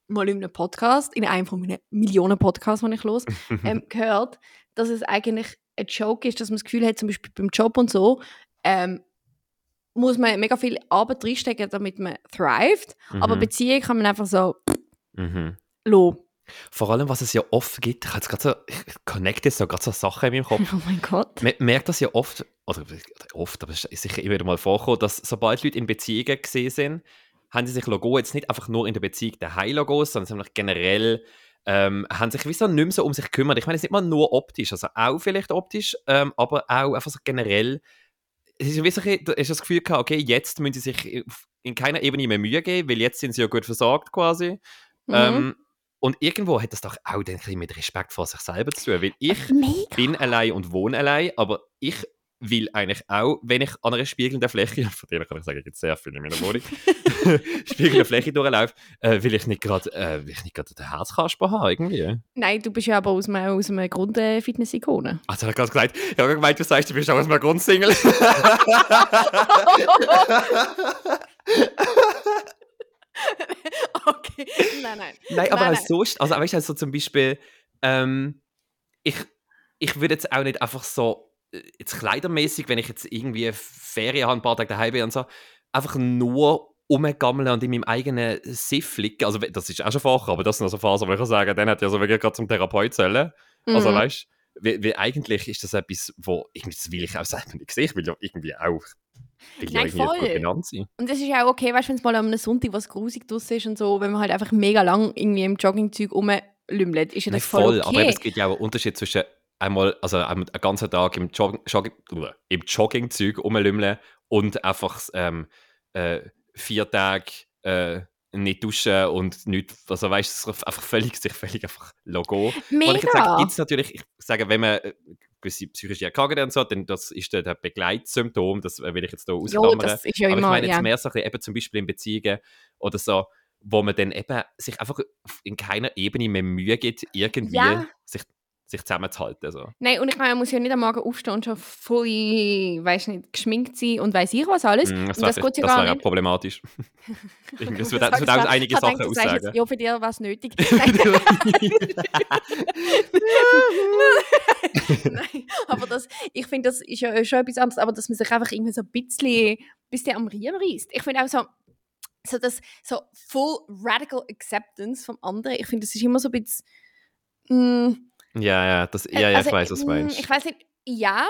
mal in einem Podcast, in einem von meinen Millionen Podcasts, die ich los, ähm, gehört, dass es eigentlich ein Joke ist, dass man das Gefühl hat, zum Beispiel beim Job und so, ähm, muss man mega viel Arbeit reinstecken, damit man thrived. Aber Mhm. Beziehung kann man einfach so Mhm. lo. Vor allem, was es ja oft gibt, ich, jetzt so, ich connecte jetzt so gerade so Sachen in meinem Kopf. Oh mein Gott. Man merkt das ja oft, oder oft, aber es ist sicher immer wieder mal vorgekommen, dass sobald Leute in Beziehungen gesehen sind, haben sie sich Logo jetzt nicht einfach nur in der Beziehung daheim Logos, sondern sie haben generell ähm, haben sich wie so nicht mehr so um sich gekümmert. Ich meine, es ist nicht mal nur optisch, also auch vielleicht optisch, ähm, aber auch einfach so generell. Es ist wie so, ein bisschen- du hast das Gefühl gehabt, okay, jetzt müssen sie sich in keiner Ebene mehr Mühe geben, weil jetzt sind sie ja gut versorgt quasi. Mhm. Ähm, und irgendwo hat das doch auch ein bisschen mit Respekt vor sich selber zu tun, weil ich Mega. bin allein und wohne allein, aber ich will eigentlich auch, wenn ich an einer spiegelnden Fläche, von denen kann ich sagen, es gibt sehr viele in meiner Wohnung, spiegelnde Fläche durchlaufe, äh, will ich nicht gerade äh, ich nicht den Herzkasper haben, irgendwie. Nein, du bist ja aber aus einem, aus einem Grund äh, Fitness-Ikone. Also, ich habe gerade gesagt, ich habe gemeint, du sagst, du bist auch aus einem Grundsingle. okay. Nein, nein. Nein, aber Nein, auch sonst, also weißt du, also zum Beispiel, ähm, ich, ich würde jetzt auch nicht einfach so, jetzt kleidermäßig, wenn ich jetzt irgendwie Ferien habe, ein paar Tage daheim bin und so, einfach nur rumgammeln und in meinem eigenen Siff liegen. Also das ist auch schon vorher, aber das sind also Phasen, wo ich kann sagen, dann hat ja so wirklich gerade zum Therapeut zählen. Also Mhm. weißt du, weil, weil eigentlich ist das etwas, wo, irgendwie, das will ich auch selber nicht sehen, ich will ja irgendwie auch, will ja Nein, irgendwie voll. sein. Und es ist ja auch okay, weißt du, wenn es mal am einem Sonntag was grusig draussen ist und so, wenn man halt einfach mega lang irgendwie im Joggingzeug rumlümmelt, ist ja Nein, das voll, voll, okay. aber es gibt ja auch einen Unterschied zwischen einmal, also einen ganzen Tag im, Jogging, Jogging, uah, im Joggingzeug rumlümmeln und einfach ähm, äh, vier Tage äh, nicht duschen und nicht, also weißt du, einfach völlig, sich völlig einfach Logo. Mega. Und ich sage, natürlich, ich sage, wenn man äh, gewisse psychische Erkrankungen und so, dann das ist der, der Begleitsymptom, das äh, will ich jetzt hier jo, ausklammern. das ist ja Aber ich meine jetzt ja. mehr so ein eben zum Beispiel in Beziehungen oder so, wo man dann eben sich einfach in keiner Ebene mehr Mühe gibt, irgendwie Ja. sich, sich zusammenzuhalten. So. Nein, und ich meine, man muss ja nicht am Morgen aufstehen und schon voll, weiß nicht, geschminkt sein und weiß ich was alles. Mm, Das, das ja das wäre auch nicht. problematisch. Das würde das würde auch einige ich Sachen du sagst jetzt, aussagen. Ja, für dich war es nötig. Nein, aber das, ich finde, das ist ja schon etwas anderes, aber dass man sich einfach irgendwie so ein bisschen, bisschen am Riemen reißt. Ich finde auch so, so das so full radical acceptance vom anderen, ich finde, das ist immer so ein bisschen, mm, ja, ja, das, ja, ja also, ich weiß, was du mm, meinst. Ich weiß nicht, ja,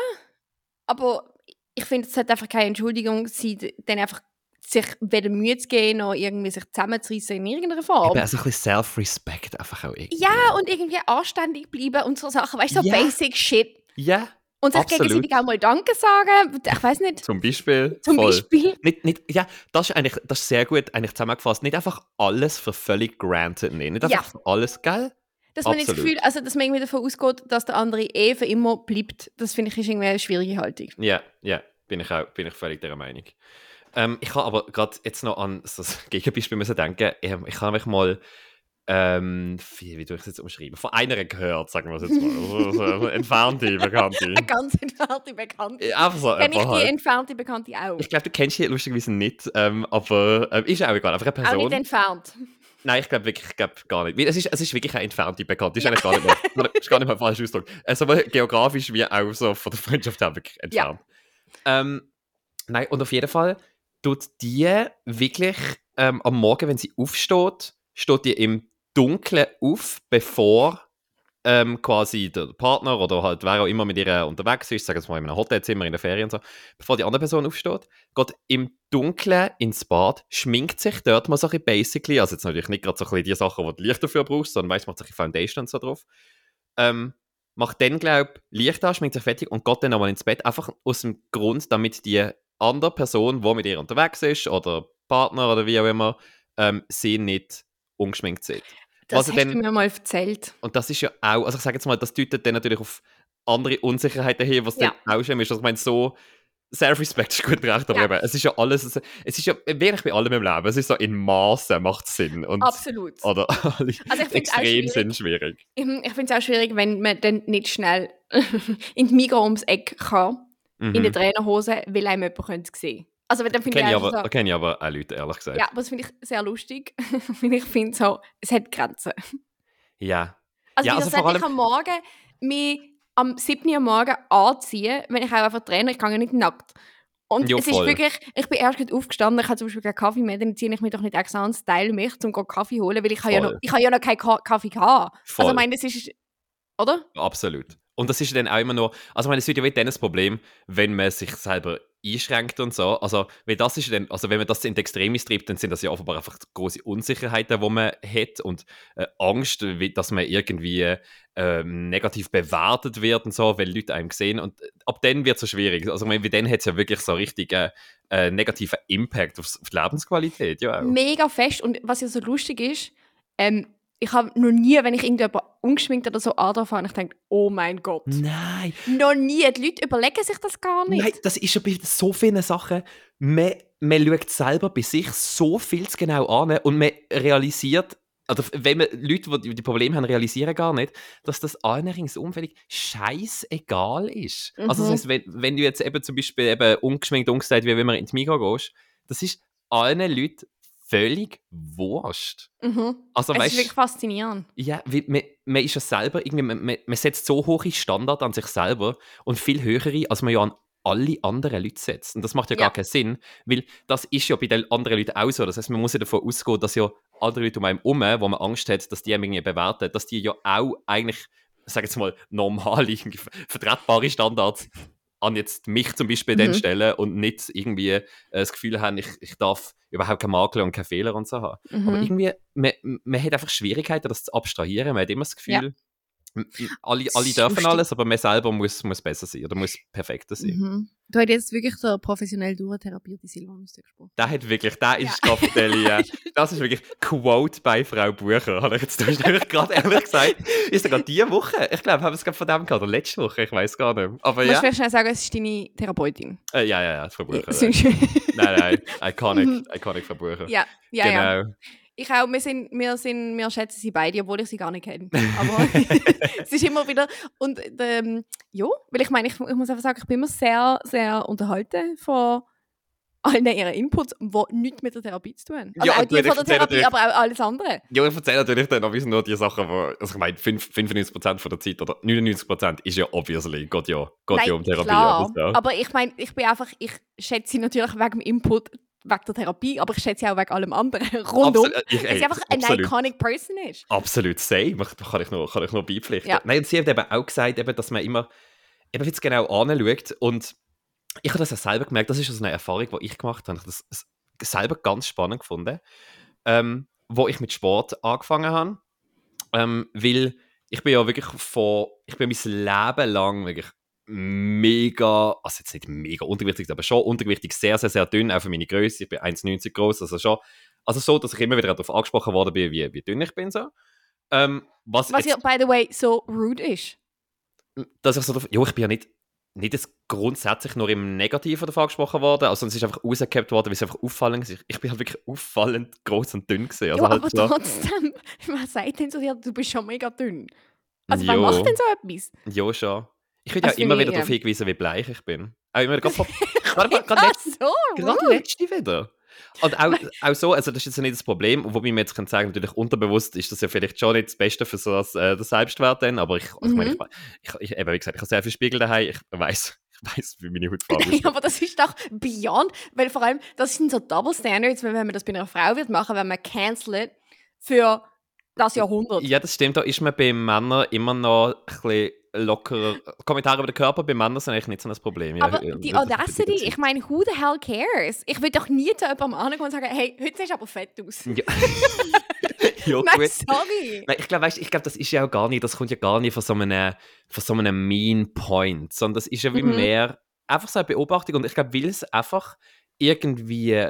aber ich finde, es sollte einfach keine Entschuldigung sein, dann einfach sich weder Mühe zu geben, noch irgendwie sich zusammenzureißen in irgendeiner Form. Eben, also ein bisschen Self-Respect einfach auch irgendwie. Ja, und irgendwie anständig bleiben und so Sachen, weißt du, so Ja. basic shit. Ja, Und sich Absolut. gegenseitig auch mal Danke sagen. Ich weiß nicht, zum Beispiel. zum voll. Beispiel. Nicht, nicht, ja, das ist eigentlich das ist sehr gut eigentlich zusammengefasst. Nicht einfach alles für völlig granted nehmen. Nicht Ja. einfach für alles, gell? Dass man nicht das. Gefühl, also dass man irgendwie davon ausgeht, dass der andere eh für immer bleibt. Das finde ich ist irgendwie eine schwierige Haltung. Ja, ja, bin ich auch, bin ich völlig der Meinung. Ähm, ich habe aber gerade jetzt noch an das Gegenbeispiel müssen denken. Ich habe mich mal, ähm, wie, wie tue ich es jetzt umschreiben? Von einer gehört, sagen wir es jetzt mal. So, so, so entfernte, bekannte. Eine ganz entfernte Bekannte. Ja, Einfach so, Kenn ich die halt. entfernte Bekannte auch. Ich glaube, du kennst die lustigerweise nicht, ähm, aber ähm, ist auch egal. Einfach eine auch Person. nicht entfernt. Nein, ich glaube wirklich, ich glaub gar nicht. Es ist, es ist wirklich eine entfernte Bekannte. Ist eigentlich gar nicht mal, ist gar nicht mal falsch Ausdruck. Also geografisch wie auch so von der Freundschaft her wirklich entfernt. Ähm, nein, und auf jeden Fall tut die wirklich ähm, am Morgen, wenn sie aufsteht, steht die im Dunkeln auf, bevor ähm, quasi der Partner oder halt wer auch immer mit ihr unterwegs ist, sagen wir mal in einem Hotelzimmer in der Ferien und so, bevor die andere Person aufsteht, geht im Dunkeln ins Bad, schminkt sich dort mal so ein bisschen basically, also jetzt natürlich nicht gerade so ein bisschen die Sachen, die du Licht dafür brauchst, sondern weißt, macht sich ein Foundation und so drauf, ähm, macht dann, glaube ich, Licht an, schminkt sich fertig und geht dann nochmal ins Bett, einfach aus dem Grund, damit die andere Person, die mit ihr unterwegs ist oder Partner oder wie auch immer, ähm, sie nicht ungeschminkt sieht. Das hast du mir mal erzählt. Und das ist ja auch, also ich sage jetzt mal, das deutet dann natürlich auf andere Unsicherheiten hin, was Ja. dann auch schlimm ist. Also ich meine, so Self-Respect ist gut recht, aber Ja. eben, es ist ja alles, es ist ja wenig bei allem im Leben, es ist so in Maßen macht Sinn. Und, Absolut. Oder Also ich es Extrem schwierig. sind schwierig. Mhm, Ich finde es auch schwierig, wenn man dann nicht schnell in die Migros ums Eck kann, in der Mhm. Trainerhose, weil einem jemand könnte es sehen. Also dann finde ich Kenne ich, aber, so, kenn ich aber auch Leute, ehrlich gesagt. ja, aber das finde ich sehr lustig, weil ich finde so, es hat Grenzen. Ja. Also, Ja, ja, also also vor ich am Morgen mich am 7. Uhr am Morgen anziehen, wenn ich auch einfach traine, ich kann ja nicht nackt. Und Ja, es ist wirklich, ich bin erst aufgestanden, ich habe zum Beispiel keinen Kaffee mehr, dann ziehe ich mich doch nicht extra ans Teil mich, um Kaffee holen, weil ich habe ja noch, ich habe ja noch keinen Ka Kaffee gehabt. Voll. Also ich meine, das ist, oder? Absolut. Und das ist dann auch immer nur, also ich meine, es wird ja wieder dann das Problem, wenn man sich selber einschränkt und so. Also, weil das ist dann, also wenn man das in die Extremis treibt, dann sind das ja offenbar einfach große Unsicherheiten, die man hat und äh, Angst, wie- dass man irgendwie ähm, negativ bewertet wird und so, weil Leute einem sehen. Und äh, ab dann wird es so schwierig. Also, ich meine, wie dann hat es ja wirklich so richtig äh, äh, negativen Impact aufs, auf die Lebensqualität. Ja. Mega fest. Und was ja so lustig ist, ähm, ich habe noch nie, wenn ich irgendjemand ungeschminkt oder so anfahre, ich denke, oh mein Gott. Nein, Noch nie. Die Leute überlegen sich das gar nicht. Nein, das ist ja bei so vielen Sachen. Man, man schaut selber bei sich so viel zu genau an und man realisiert, oder wenn man Leute, die die Probleme haben, realisieren gar nicht, dass das ringsumfällig scheißegal ist. Also das Mhm. heißt, wenn, wenn du jetzt eben zum Beispiel eben ungeschminkt, ungesagt, wie wenn man ins Mikro gehst, das ist allen Leuten völlig wurscht. Mhm. Also es ist weißt wirklich faszinierend. ja, weil man, man ist ja selber irgendwie, man, man, setzt so hohe Standard an sich selber und viel höhere, als man ja an alle anderen Leute setzt. Und das macht ja, Ja. gar keinen Sinn, weil das ist ja bei den anderen Leuten auch so. Das heißt, man muss ja davon ausgehen, dass ja andere Leute um einen herum, wo man Angst hat, dass die einem irgendwie bewerten, dass die ja auch eigentlich, sag jetzt mal, normale, vertretbare Standards an jetzt mich zum Beispiel dann Mhm. stellen und nicht irgendwie äh, das Gefühl haben, ich, ich darf überhaupt keinen Makel und keinen Fehler und so haben. Aber Mhm. irgendwie, man, man hat einfach Schwierigkeiten, das zu abstrahieren. Man hat immer das Gefühl, m- alle, alle dürfen lustig. alles, aber man selber muss, muss besser sein oder muss perfekter sein. Mhm. Du hast jetzt wirklich der professionell durchtherapierte Silvanus gesprochen. Der hat wirklich, der ist Ja. Cafeteria. das ist wirklich Quote bei Frau Bucher. Habe ich jetzt gerade ehrlich gesagt. Ist sogar diese Woche. Ich glaube, haben wir es gerade von dem gehabt, oder letzte Woche, ich weiß gar nicht. Aber Musst ja. du vielleicht schnell sagen, es ist deine Therapeutin. Äh, ja, ja, ja, Frau Bucher. Ja. Nein, nein, iconic, iconic Frau Bucher. ja, ja, ja. Ich auch, wir, sind, wir, sind, wir schätzen sie beide, obwohl ich sie gar nicht kenne. Aber es ist immer wieder. Und ähm, ja, weil ich meine, ich, ich muss einfach sagen, ich bin immer sehr, sehr unterhalten von allen ihren Inputs, die nichts mit der Therapie zu tun haben. Also Ja, auch die von der Therapie, aber auch alles andere. Ja, ich erzähle natürlich dann obviously nur die Sachen, wo, also ich meine, fünf- 95% von der Zeit oder 99% ist ja obviously, geht ja, geht ja um Therapie. klar. oder so. Aber ich meine, ich bin einfach, ich schätze sie natürlich wegen dem Input, wegen der Therapie, aber ich schätze auch wegen allem anderen rundum. Absolut, ich, Weil ey, sie einfach ein absolut, iconic person ist. absolut same, kann ich noch, kann ich noch beipflichten. Ja. Nein, und sie hat eben auch gesagt, eben, dass man immer eben jetzt genau anschaut und ich habe das ja selber gemerkt, das ist also eine Erfahrung, die ich gemacht habe, ich habe das selber ganz spannend gefunden, ähm, wo ich mit Sport angefangen habe, ähm, weil ich bin ja wirklich vor, ich bin mein Leben lang wirklich mega, also jetzt nicht mega untergewichtig, aber schon untergewichtig, sehr, sehr, sehr dünn, auch für meine Größe. Ich bin 1,90 groß, also schon, also so, dass ich immer wieder darauf angesprochen worden bin, wie, wie dünn ich bin. So. Ähm, was Was ja, by the way, so rude ist. dass ich so, ja, ich bin ja nicht, nicht jetzt grundsätzlich nur im Negativen davon angesprochen worden, also es ist einfach rausgehabt worden, weil es einfach auffallend ist. Ich bin halt wirklich auffallend groß und dünn gewesen. Also halt aber so, trotzdem, man sagt dann so, ja, du bist schon mega dünn. Also wer Jo. macht denn so etwas? Ja, schon. Ich werde ja immer finde wieder darauf ja. hingewiesen, wie bleich ich bin. Auch immer gerade vor, gerade, gerade, so, gerade letzte wieder. Und auch, auch so, also das ist jetzt nicht das Problem, wobei man jetzt kann sagen, natürlich unterbewusst ist das ja vielleicht schon nicht das Beste für so das, äh, das Selbstwert dann, aber ich, also ich meine, Mhm. ich, ich, ich, eben, wie gesagt, ich habe sehr viel Spiegel daheim, ich weiß, ich weiß, wie meine Hautfarbe ist. aber das ist doch beyond, weil vor allem, das sind so Double Standards, wenn man das bei einer Frau wird machen, wenn man cancelt für das Jahrhundert. Ja, das stimmt, da ist man bei Männern immer noch ein bisschen lockerer. Kommentare über den Körper bei Männern sind eigentlich nicht so ein Problem. Ja, aber ich- die Audacity, ich meine, who the hell cares? Ich will doch nie zu jemandem angehen und sagen, hey, heute siehst du aber fett aus. Ja, ja Nein, gut. sorry. Nein, ich glaube, ich glaub, das ist ja auch gar nicht, das kommt ja gar nicht von so einem, von so einem Mean Point, sondern das ist ja wie Mhm. mehr einfach so eine Beobachtung und ich glaube, weil es einfach irgendwie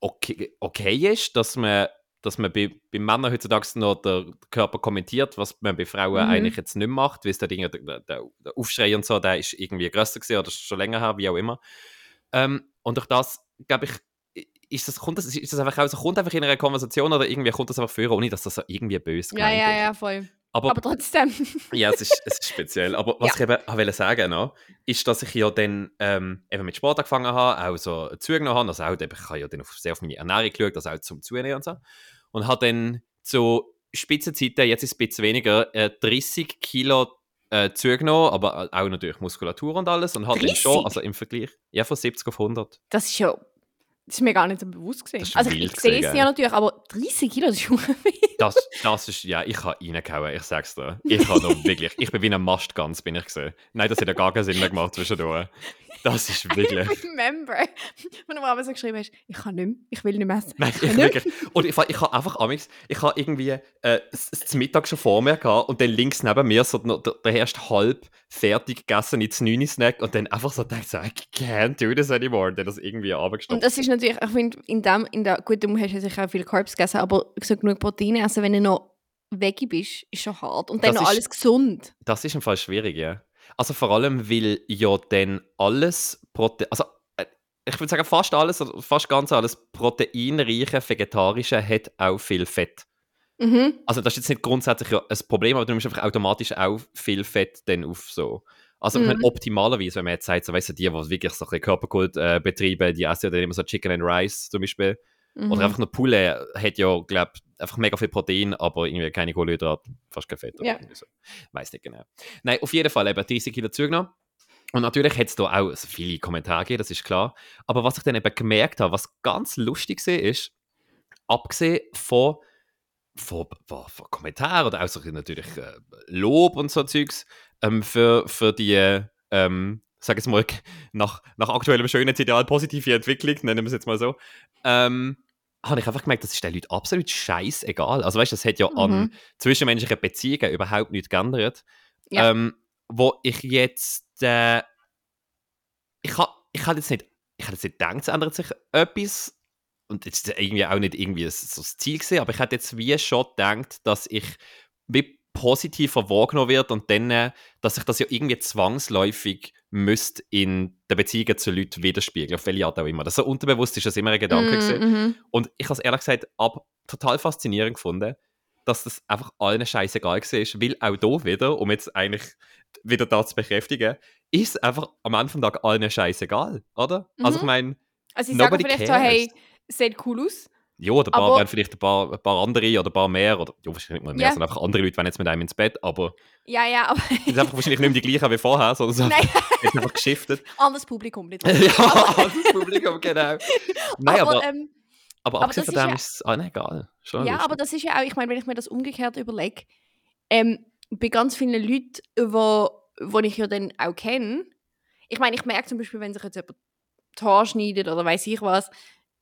okay, okay ist, dass man, dass man bei, bei Männern heutzutage noch der Körper kommentiert, was man bei Frauen Mhm. eigentlich jetzt nicht macht, weil Dinge, der, der, der Aufschrei und so, der ist irgendwie grösser gewesen oder schon länger her, wie auch immer. Ähm, und durch das, glaube ich, ist das, kommt das, ist das einfach auch so, kommt einfach in einer Konversation oder irgendwie kommt das einfach vor, ohne dass das so irgendwie böse Ja, ja, ist. ja, voll. Aber, Aber trotzdem. ja, es ist, es ist speziell. Aber was ich eben wollte sagen noch, ist, dass ich ja dann ähm, eben mit Sport angefangen habe, auch so zugenommen habe. Also auch, eben, ich habe ja dann auf, sehr auf meine Ernährung geschaut, also auch zum Zunehmen und so. Und habe dann zu Spitzenzeiten, jetzt ist es ein bisschen weniger, äh, 30 Kilo äh, zugenommen, aber auch natürlich Muskulatur und alles. Und hat dann 30? schon, also im Vergleich, ja, von 70 auf 100. Das ist ja. Das ist mir gar nicht so bewusst gewesen. Also ich, ich sehe es ja natürlich, aber 30 Kilo das ist schon viel. Das, das ist, ja, ich habe reingehauen, ich sag's dir. Ich habe noch wirklich, ich bin wie ein Mastgans, bin ich gesehen. Nein, das hat ja gar keinen Sinn mehr gemacht zwischendurch. Das ist wirklich. I remember. Wenn du mal so geschrieben hast, ich kann nicht mehr, ich will nicht mehr essen. Nein, ich ich wirklich. Und ich, ich habe einfach amigs, ich habe irgendwie äh, das, Mittag schon vor mir gehabt und dann links neben mir so der, der erste halb fertig gegessen ins 9 Snack und dann einfach so gedacht, so, I can't do this anymore. Und dann das irgendwie Und runtergestopft. das ist natürlich, ich finde, in dem, in der, gut, du hast ja sicher auch viele Carbs gegessen, aber so genug Proteine essen, wenn du noch Veggie bist, ist schon hart. Und dann Das noch ist- alles gesund. Das ist im Fall schwierig, ja. Also vor allem, weil ja dann alles Protein, also äh, ich würde sagen fast alles, oder fast ganz alles proteinreiche Vegetarische hat auch viel Fett. Mhm. Also das ist jetzt nicht grundsätzlich ja ein Problem, aber du nimmst einfach automatisch auch viel Fett dann auf so. Also ich meine, Mhm. optimalerweise, wenn man jetzt sagt, so weißt du, die, die wirklich so ein Körperkult äh, betreiben, die essen ja dann immer so Chicken and Rice zum Beispiel. Mhm. Oder einfach nur Poulet hat ja, glaube einfach mega viel Protein, aber irgendwie keine Kohlenhydrate, fast kein Fett. oder Ja. So. Weiß nicht genau. Nein, auf jeden Fall eben 30 Kilo zugenommen. Und natürlich hat es da auch viele Kommentare gegeben, das ist klar. Aber was ich dann eben gemerkt habe, was ganz lustig war, ist, abgesehen von, von, von, von Kommentaren oder auch so natürlich äh, Lob und so Zeugs ähm, für, für die, ähm, sag jetzt mal, nach, nach aktuellem Schönheitsideal positive Entwicklung, nennen wir es jetzt mal so, ähm, habe ich einfach gemerkt, das ist den Leuten absolut scheißegal. Also weißt du, das hat ja an Mhm. zwischenmenschlichen Beziehungen überhaupt nichts geändert. Ja. Ähm, wo ich jetzt, äh, ich habe ich hab jetzt nicht, ich hab jetzt nicht gedacht, es ändert sich etwas und jetzt ist irgendwie auch nicht irgendwie so das Ziel gesehen, aber ich hätte jetzt wie schon gedacht, dass ich wie positiver wahrgenommen wird und dann, äh, dass sich das ja irgendwie zwangsläufig müsste in den Beziehungen zu Leuten widerspiegeln, auf welche Art auch immer. Das so unterbewusst ist das immer ein Gedanke gewesen. Mhm. Und ich habe es ehrlich gesagt ab total faszinierend gefunden, dass das einfach allen scheißegal war, weil auch hier wieder, um jetzt eigentlich wieder das zu bekräftigen, ist einfach am Ende vom Tag allen scheißegal, oder? Also ich Mhm. meine, Also ich sage Nobody vielleicht so, cares. hey, sieht cool aus. Ja, der paar Aber- werden vielleicht ein paar, ein paar andere oder ein paar mehr, oder ja, wahrscheinlich nicht mal mehr, Ja. sondern einfach andere Leute werden jetzt mit einem ins Bett, aber Ja, ja, aber es ist einfach wahrscheinlich nicht mehr die gleichen wie vorher, sondern ist Nein. jetzt einfach geschiftet. anderes Publikum nicht. ja, das Publikum, genau. Nein, aber, aber, ähm, aber, abgesehen das von dem ja- ist es allen egal. Schon Ja, lustig. aber das ist ja auch, ich meine, wenn ich mir das umgekehrt überlege, ähm, bei ganz vielen Leuten, wo, wo ich ja dann auch kenne, ich meine, ich merke zum Beispiel, wenn sich jetzt jemand die Haare schneidet oder weiß ich was,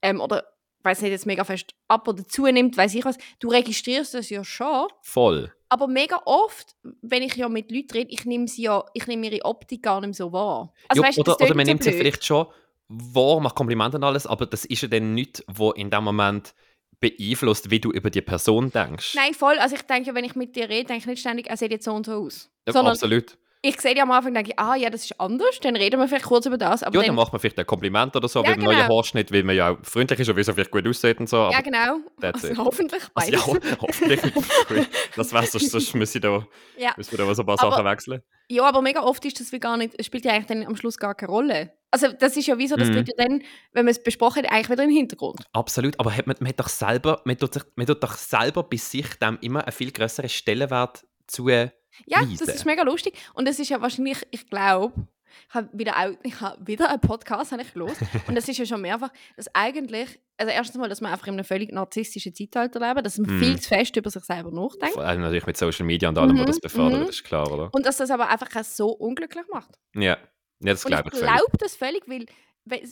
ähm, oder weiß nicht, jetzt mega fest ab oder zunimmt, weiß ich was, du registrierst das ja schon, Voll. aber mega oft, wenn ich ja mit Leuten rede, ich nehme sie ja, ich nehme ihre Optik gar nicht so wahr. Also, ja, weißt, oder, oder man nimmt blöd. vielleicht schon wahr, macht Komplimente und alles, aber das ist ja dann nichts, wo in dem Moment beeinflusst, wie du über die Person denkst. Nein, voll. Also ich denke, wenn ich mit dir rede, denke ich nicht ständig, er sieht jetzt so und so aus. Ja, Sondern absolut. Ich sehe ja am Anfang, denke ich, ah ja, das ist anders, dann reden wir vielleicht kurz über das. Aber Ja, dann dann, macht man vielleicht ein Kompliment oder so, Ja, weil neuer genau. Haarschnitt, weil man ja auch freundlich ist und weil es auch vielleicht gut aussieht und so. Ja, genau. Also, it. hoffentlich also, beides. ja, hoffentlich. das wäre sonst, sonst müssen wir da, Ja. müssen wir da so ein paar Aber- Sachen wechseln. Ja, aber mega oft ist das wie gar nicht, es spielt ja eigentlich dann am Schluss gar keine Rolle. Also das ist ja wie so, das Mhm. tritt ja dann, wenn man es besprochen hat, eigentlich wieder den Hintergrund. Absolut, aber hat man, man, hat doch selber, man, tut sich, man tut doch selber bei sich dem immer einen viel größeren Stellenwert zu. Ja, Weise. das ist mega lustig. Und das ist ja wahrscheinlich, ich glaube, ich habe wieder, auch, ich habe wieder einen Podcast habe ich los und das ist ja schon mehrfach, dass eigentlich, also erstens mal, dass wir einfach in einem völlig narzisstischen Zeitalter leben, dass man Mhm. viel zu fest über sich selber nachdenkt Vor allem natürlich mit Social Media und allem, Mhm, was das befördert, mhm. das ist klar, oder? und dass das aber einfach so unglücklich macht. Ja, ja das glaube ich ich glaube das völlig, weil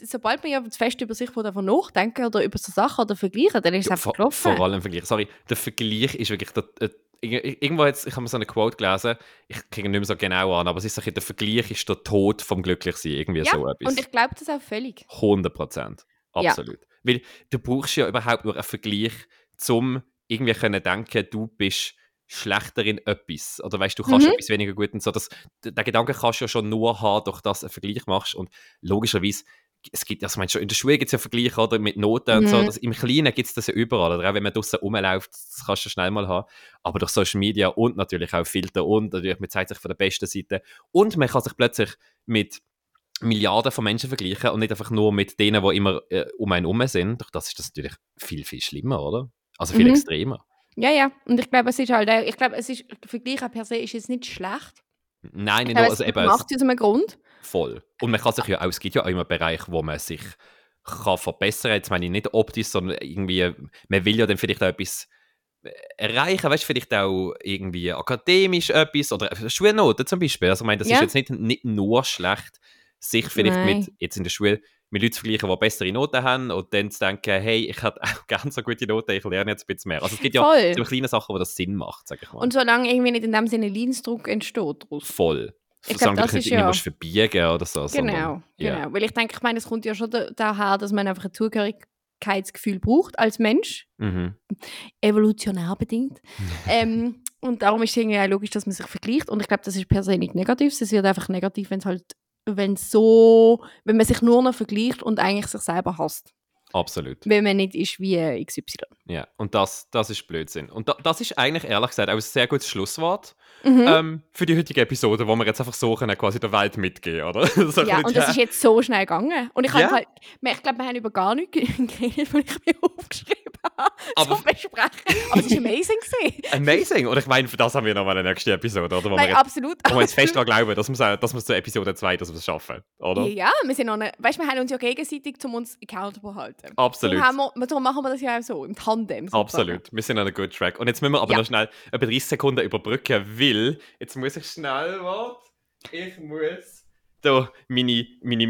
sobald man ja zu fest über sich davon nachdenken oder über so Sachen oder vergleichen, dann ist es Ja, einfach vor, gelaufen. vor allem Vergleich. Sorry, der Vergleich ist wirklich. Der, irgendwo jetzt, ich habe mal so eine Quote gelesen, ich kriege nicht mehr so genau an, aber es ist so, der Vergleich ist der Tod vom Glücklichsein. Irgendwie Ja, so etwas. Und ich glaube das auch völlig. 100 Prozent. Ja. Absolut. Weil du brauchst ja überhaupt nur einen Vergleich, um irgendwie können denken, du bist schlechter in etwas. Oder weißt du, kannst Mhm. etwas weniger gut und so. Das, den Gedanken kannst du ja schon nur haben, durch das du einen Vergleich machst. Und logischerweise, es gibt, also meinst schon in der Schule gibt es ja Vergleiche oder, mit Noten und so. Mhm. Das, Im Kleinen gibt es das ja überall. Oder auch wenn man draußen rumläuft, das kannst du schnell mal haben. Aber durch Social Media und natürlich auch Filter und natürlich, man zeigt sich von der besten Seite. Und man kann sich plötzlich mit Milliarden von Menschen vergleichen und nicht einfach nur mit denen, die immer äh, um einen herum sind. Doch das ist das natürlich viel, viel schlimmer, oder? Also viel Mhm. extremer. Ja, ja. Und ich glaube, es ist halt, ich glaube, es ist, der Vergleich auch per se ist jetzt nicht schlecht. Nein, nicht nur, es also eben, macht es aus einem Grund. Voll. Und man kann sich ja auch, es gibt ja auch immer Bereiche, wo man sich kann verbessern. Jetzt meine ich nicht optisch, sondern irgendwie, man will ja dann vielleicht auch etwas erreichen, weißt du, vielleicht auch irgendwie akademisch etwas oder Schulnoten zum Beispiel. Also ich meine, das Ja. ist jetzt nicht, nicht nur schlecht, sich vielleicht Nein. mit, jetzt in der Schule, mit Leuten zu vergleichen, die bessere Noten haben und dann zu denken, hey, ich hätte auch gerne so gute Noten, ich lerne jetzt ein bisschen mehr. Also es gibt ja Voll. so kleine Sachen, wo das Sinn macht, sag ich mal. Und solange irgendwie nicht in dem Sinne Leidensdruck entsteht daraus. Voll. Ich Solange glaub, du das ist ja- musst verbiegen oder so. Genau, sondern, genau. Weil ich denke, ich meine, es kommt ja schon da- daher, dass man einfach ein Zugehörigkeitsgefühl braucht als Mensch, Mhm. evolutionär bedingt. ähm, und darum ist es irgendwie auch logisch, dass man sich vergleicht. Und ich glaube, das ist per se nicht negativ. Es wird einfach negativ, wenn es halt, wenn so, wenn man sich nur noch vergleicht und eigentlich sich selber hasst. Absolut. Wenn man nicht ist wie äh, XY. Ja, und das, das ist Blödsinn. Und da, das ist eigentlich, ehrlich gesagt, auch ein sehr gutes Schlusswort Mhm. ähm, für die heutige Episode, wo wir jetzt einfach so können, quasi der Welt mitgehen, oder? so ja, und das ist jetzt so schnell gegangen. Und ich, Ja. halt, ich glaube, wir haben über gar nichts geredet, was ich mir aufgeschrieben Aber- zum Besprechen. Aber es war amazing. amazing. Und ich meine, für das haben wir nochmal eine nächste Episode, oder? Wo, Nein, wir, jetzt, absolut. wo wir jetzt fest daran glauben, dass wir dass wir zur Episode 2 dass wir es schaffen, oder? Ja, wir sind noch eine, weißt, wir haben uns ja gegenseitig, um uns accountable zu halten. Absolut. Darum, haben wir, darum machen wir das ja auch so, im Tandem. sozusagen. Absolut, wir sind an einem good track. Und jetzt müssen wir aber Ja. noch schnell etwa 30 Sekunden überbrücken, weil jetzt muss ich schnell, warte, ich muss da meine, meine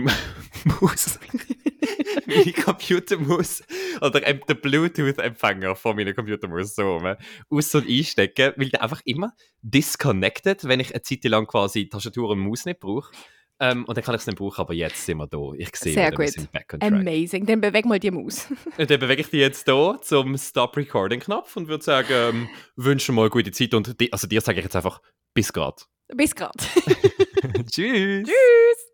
Maus, meine Computermaus oder ähm, den Bluetooth-Empfänger von meiner Computermaus so rum, aus- und einstecken, weil der einfach immer disconnected, wenn ich eine Zeit lang quasi Tastatur und Maus nicht brauche. Ähm, und dann kann ich es nicht brauchen, aber jetzt sind wir da. Ich sehe, Sehr wieder, wir gut. sind back on track. Amazing. Dann beweg mal die Maus. Und dann bewege ich die jetzt hier zum Stop Recording-Knopf und würde sagen, ähm, wünsche mal gute Zeit und di also dir sage ich jetzt einfach bis grad. Bis grad. Tschüss! Tschüss.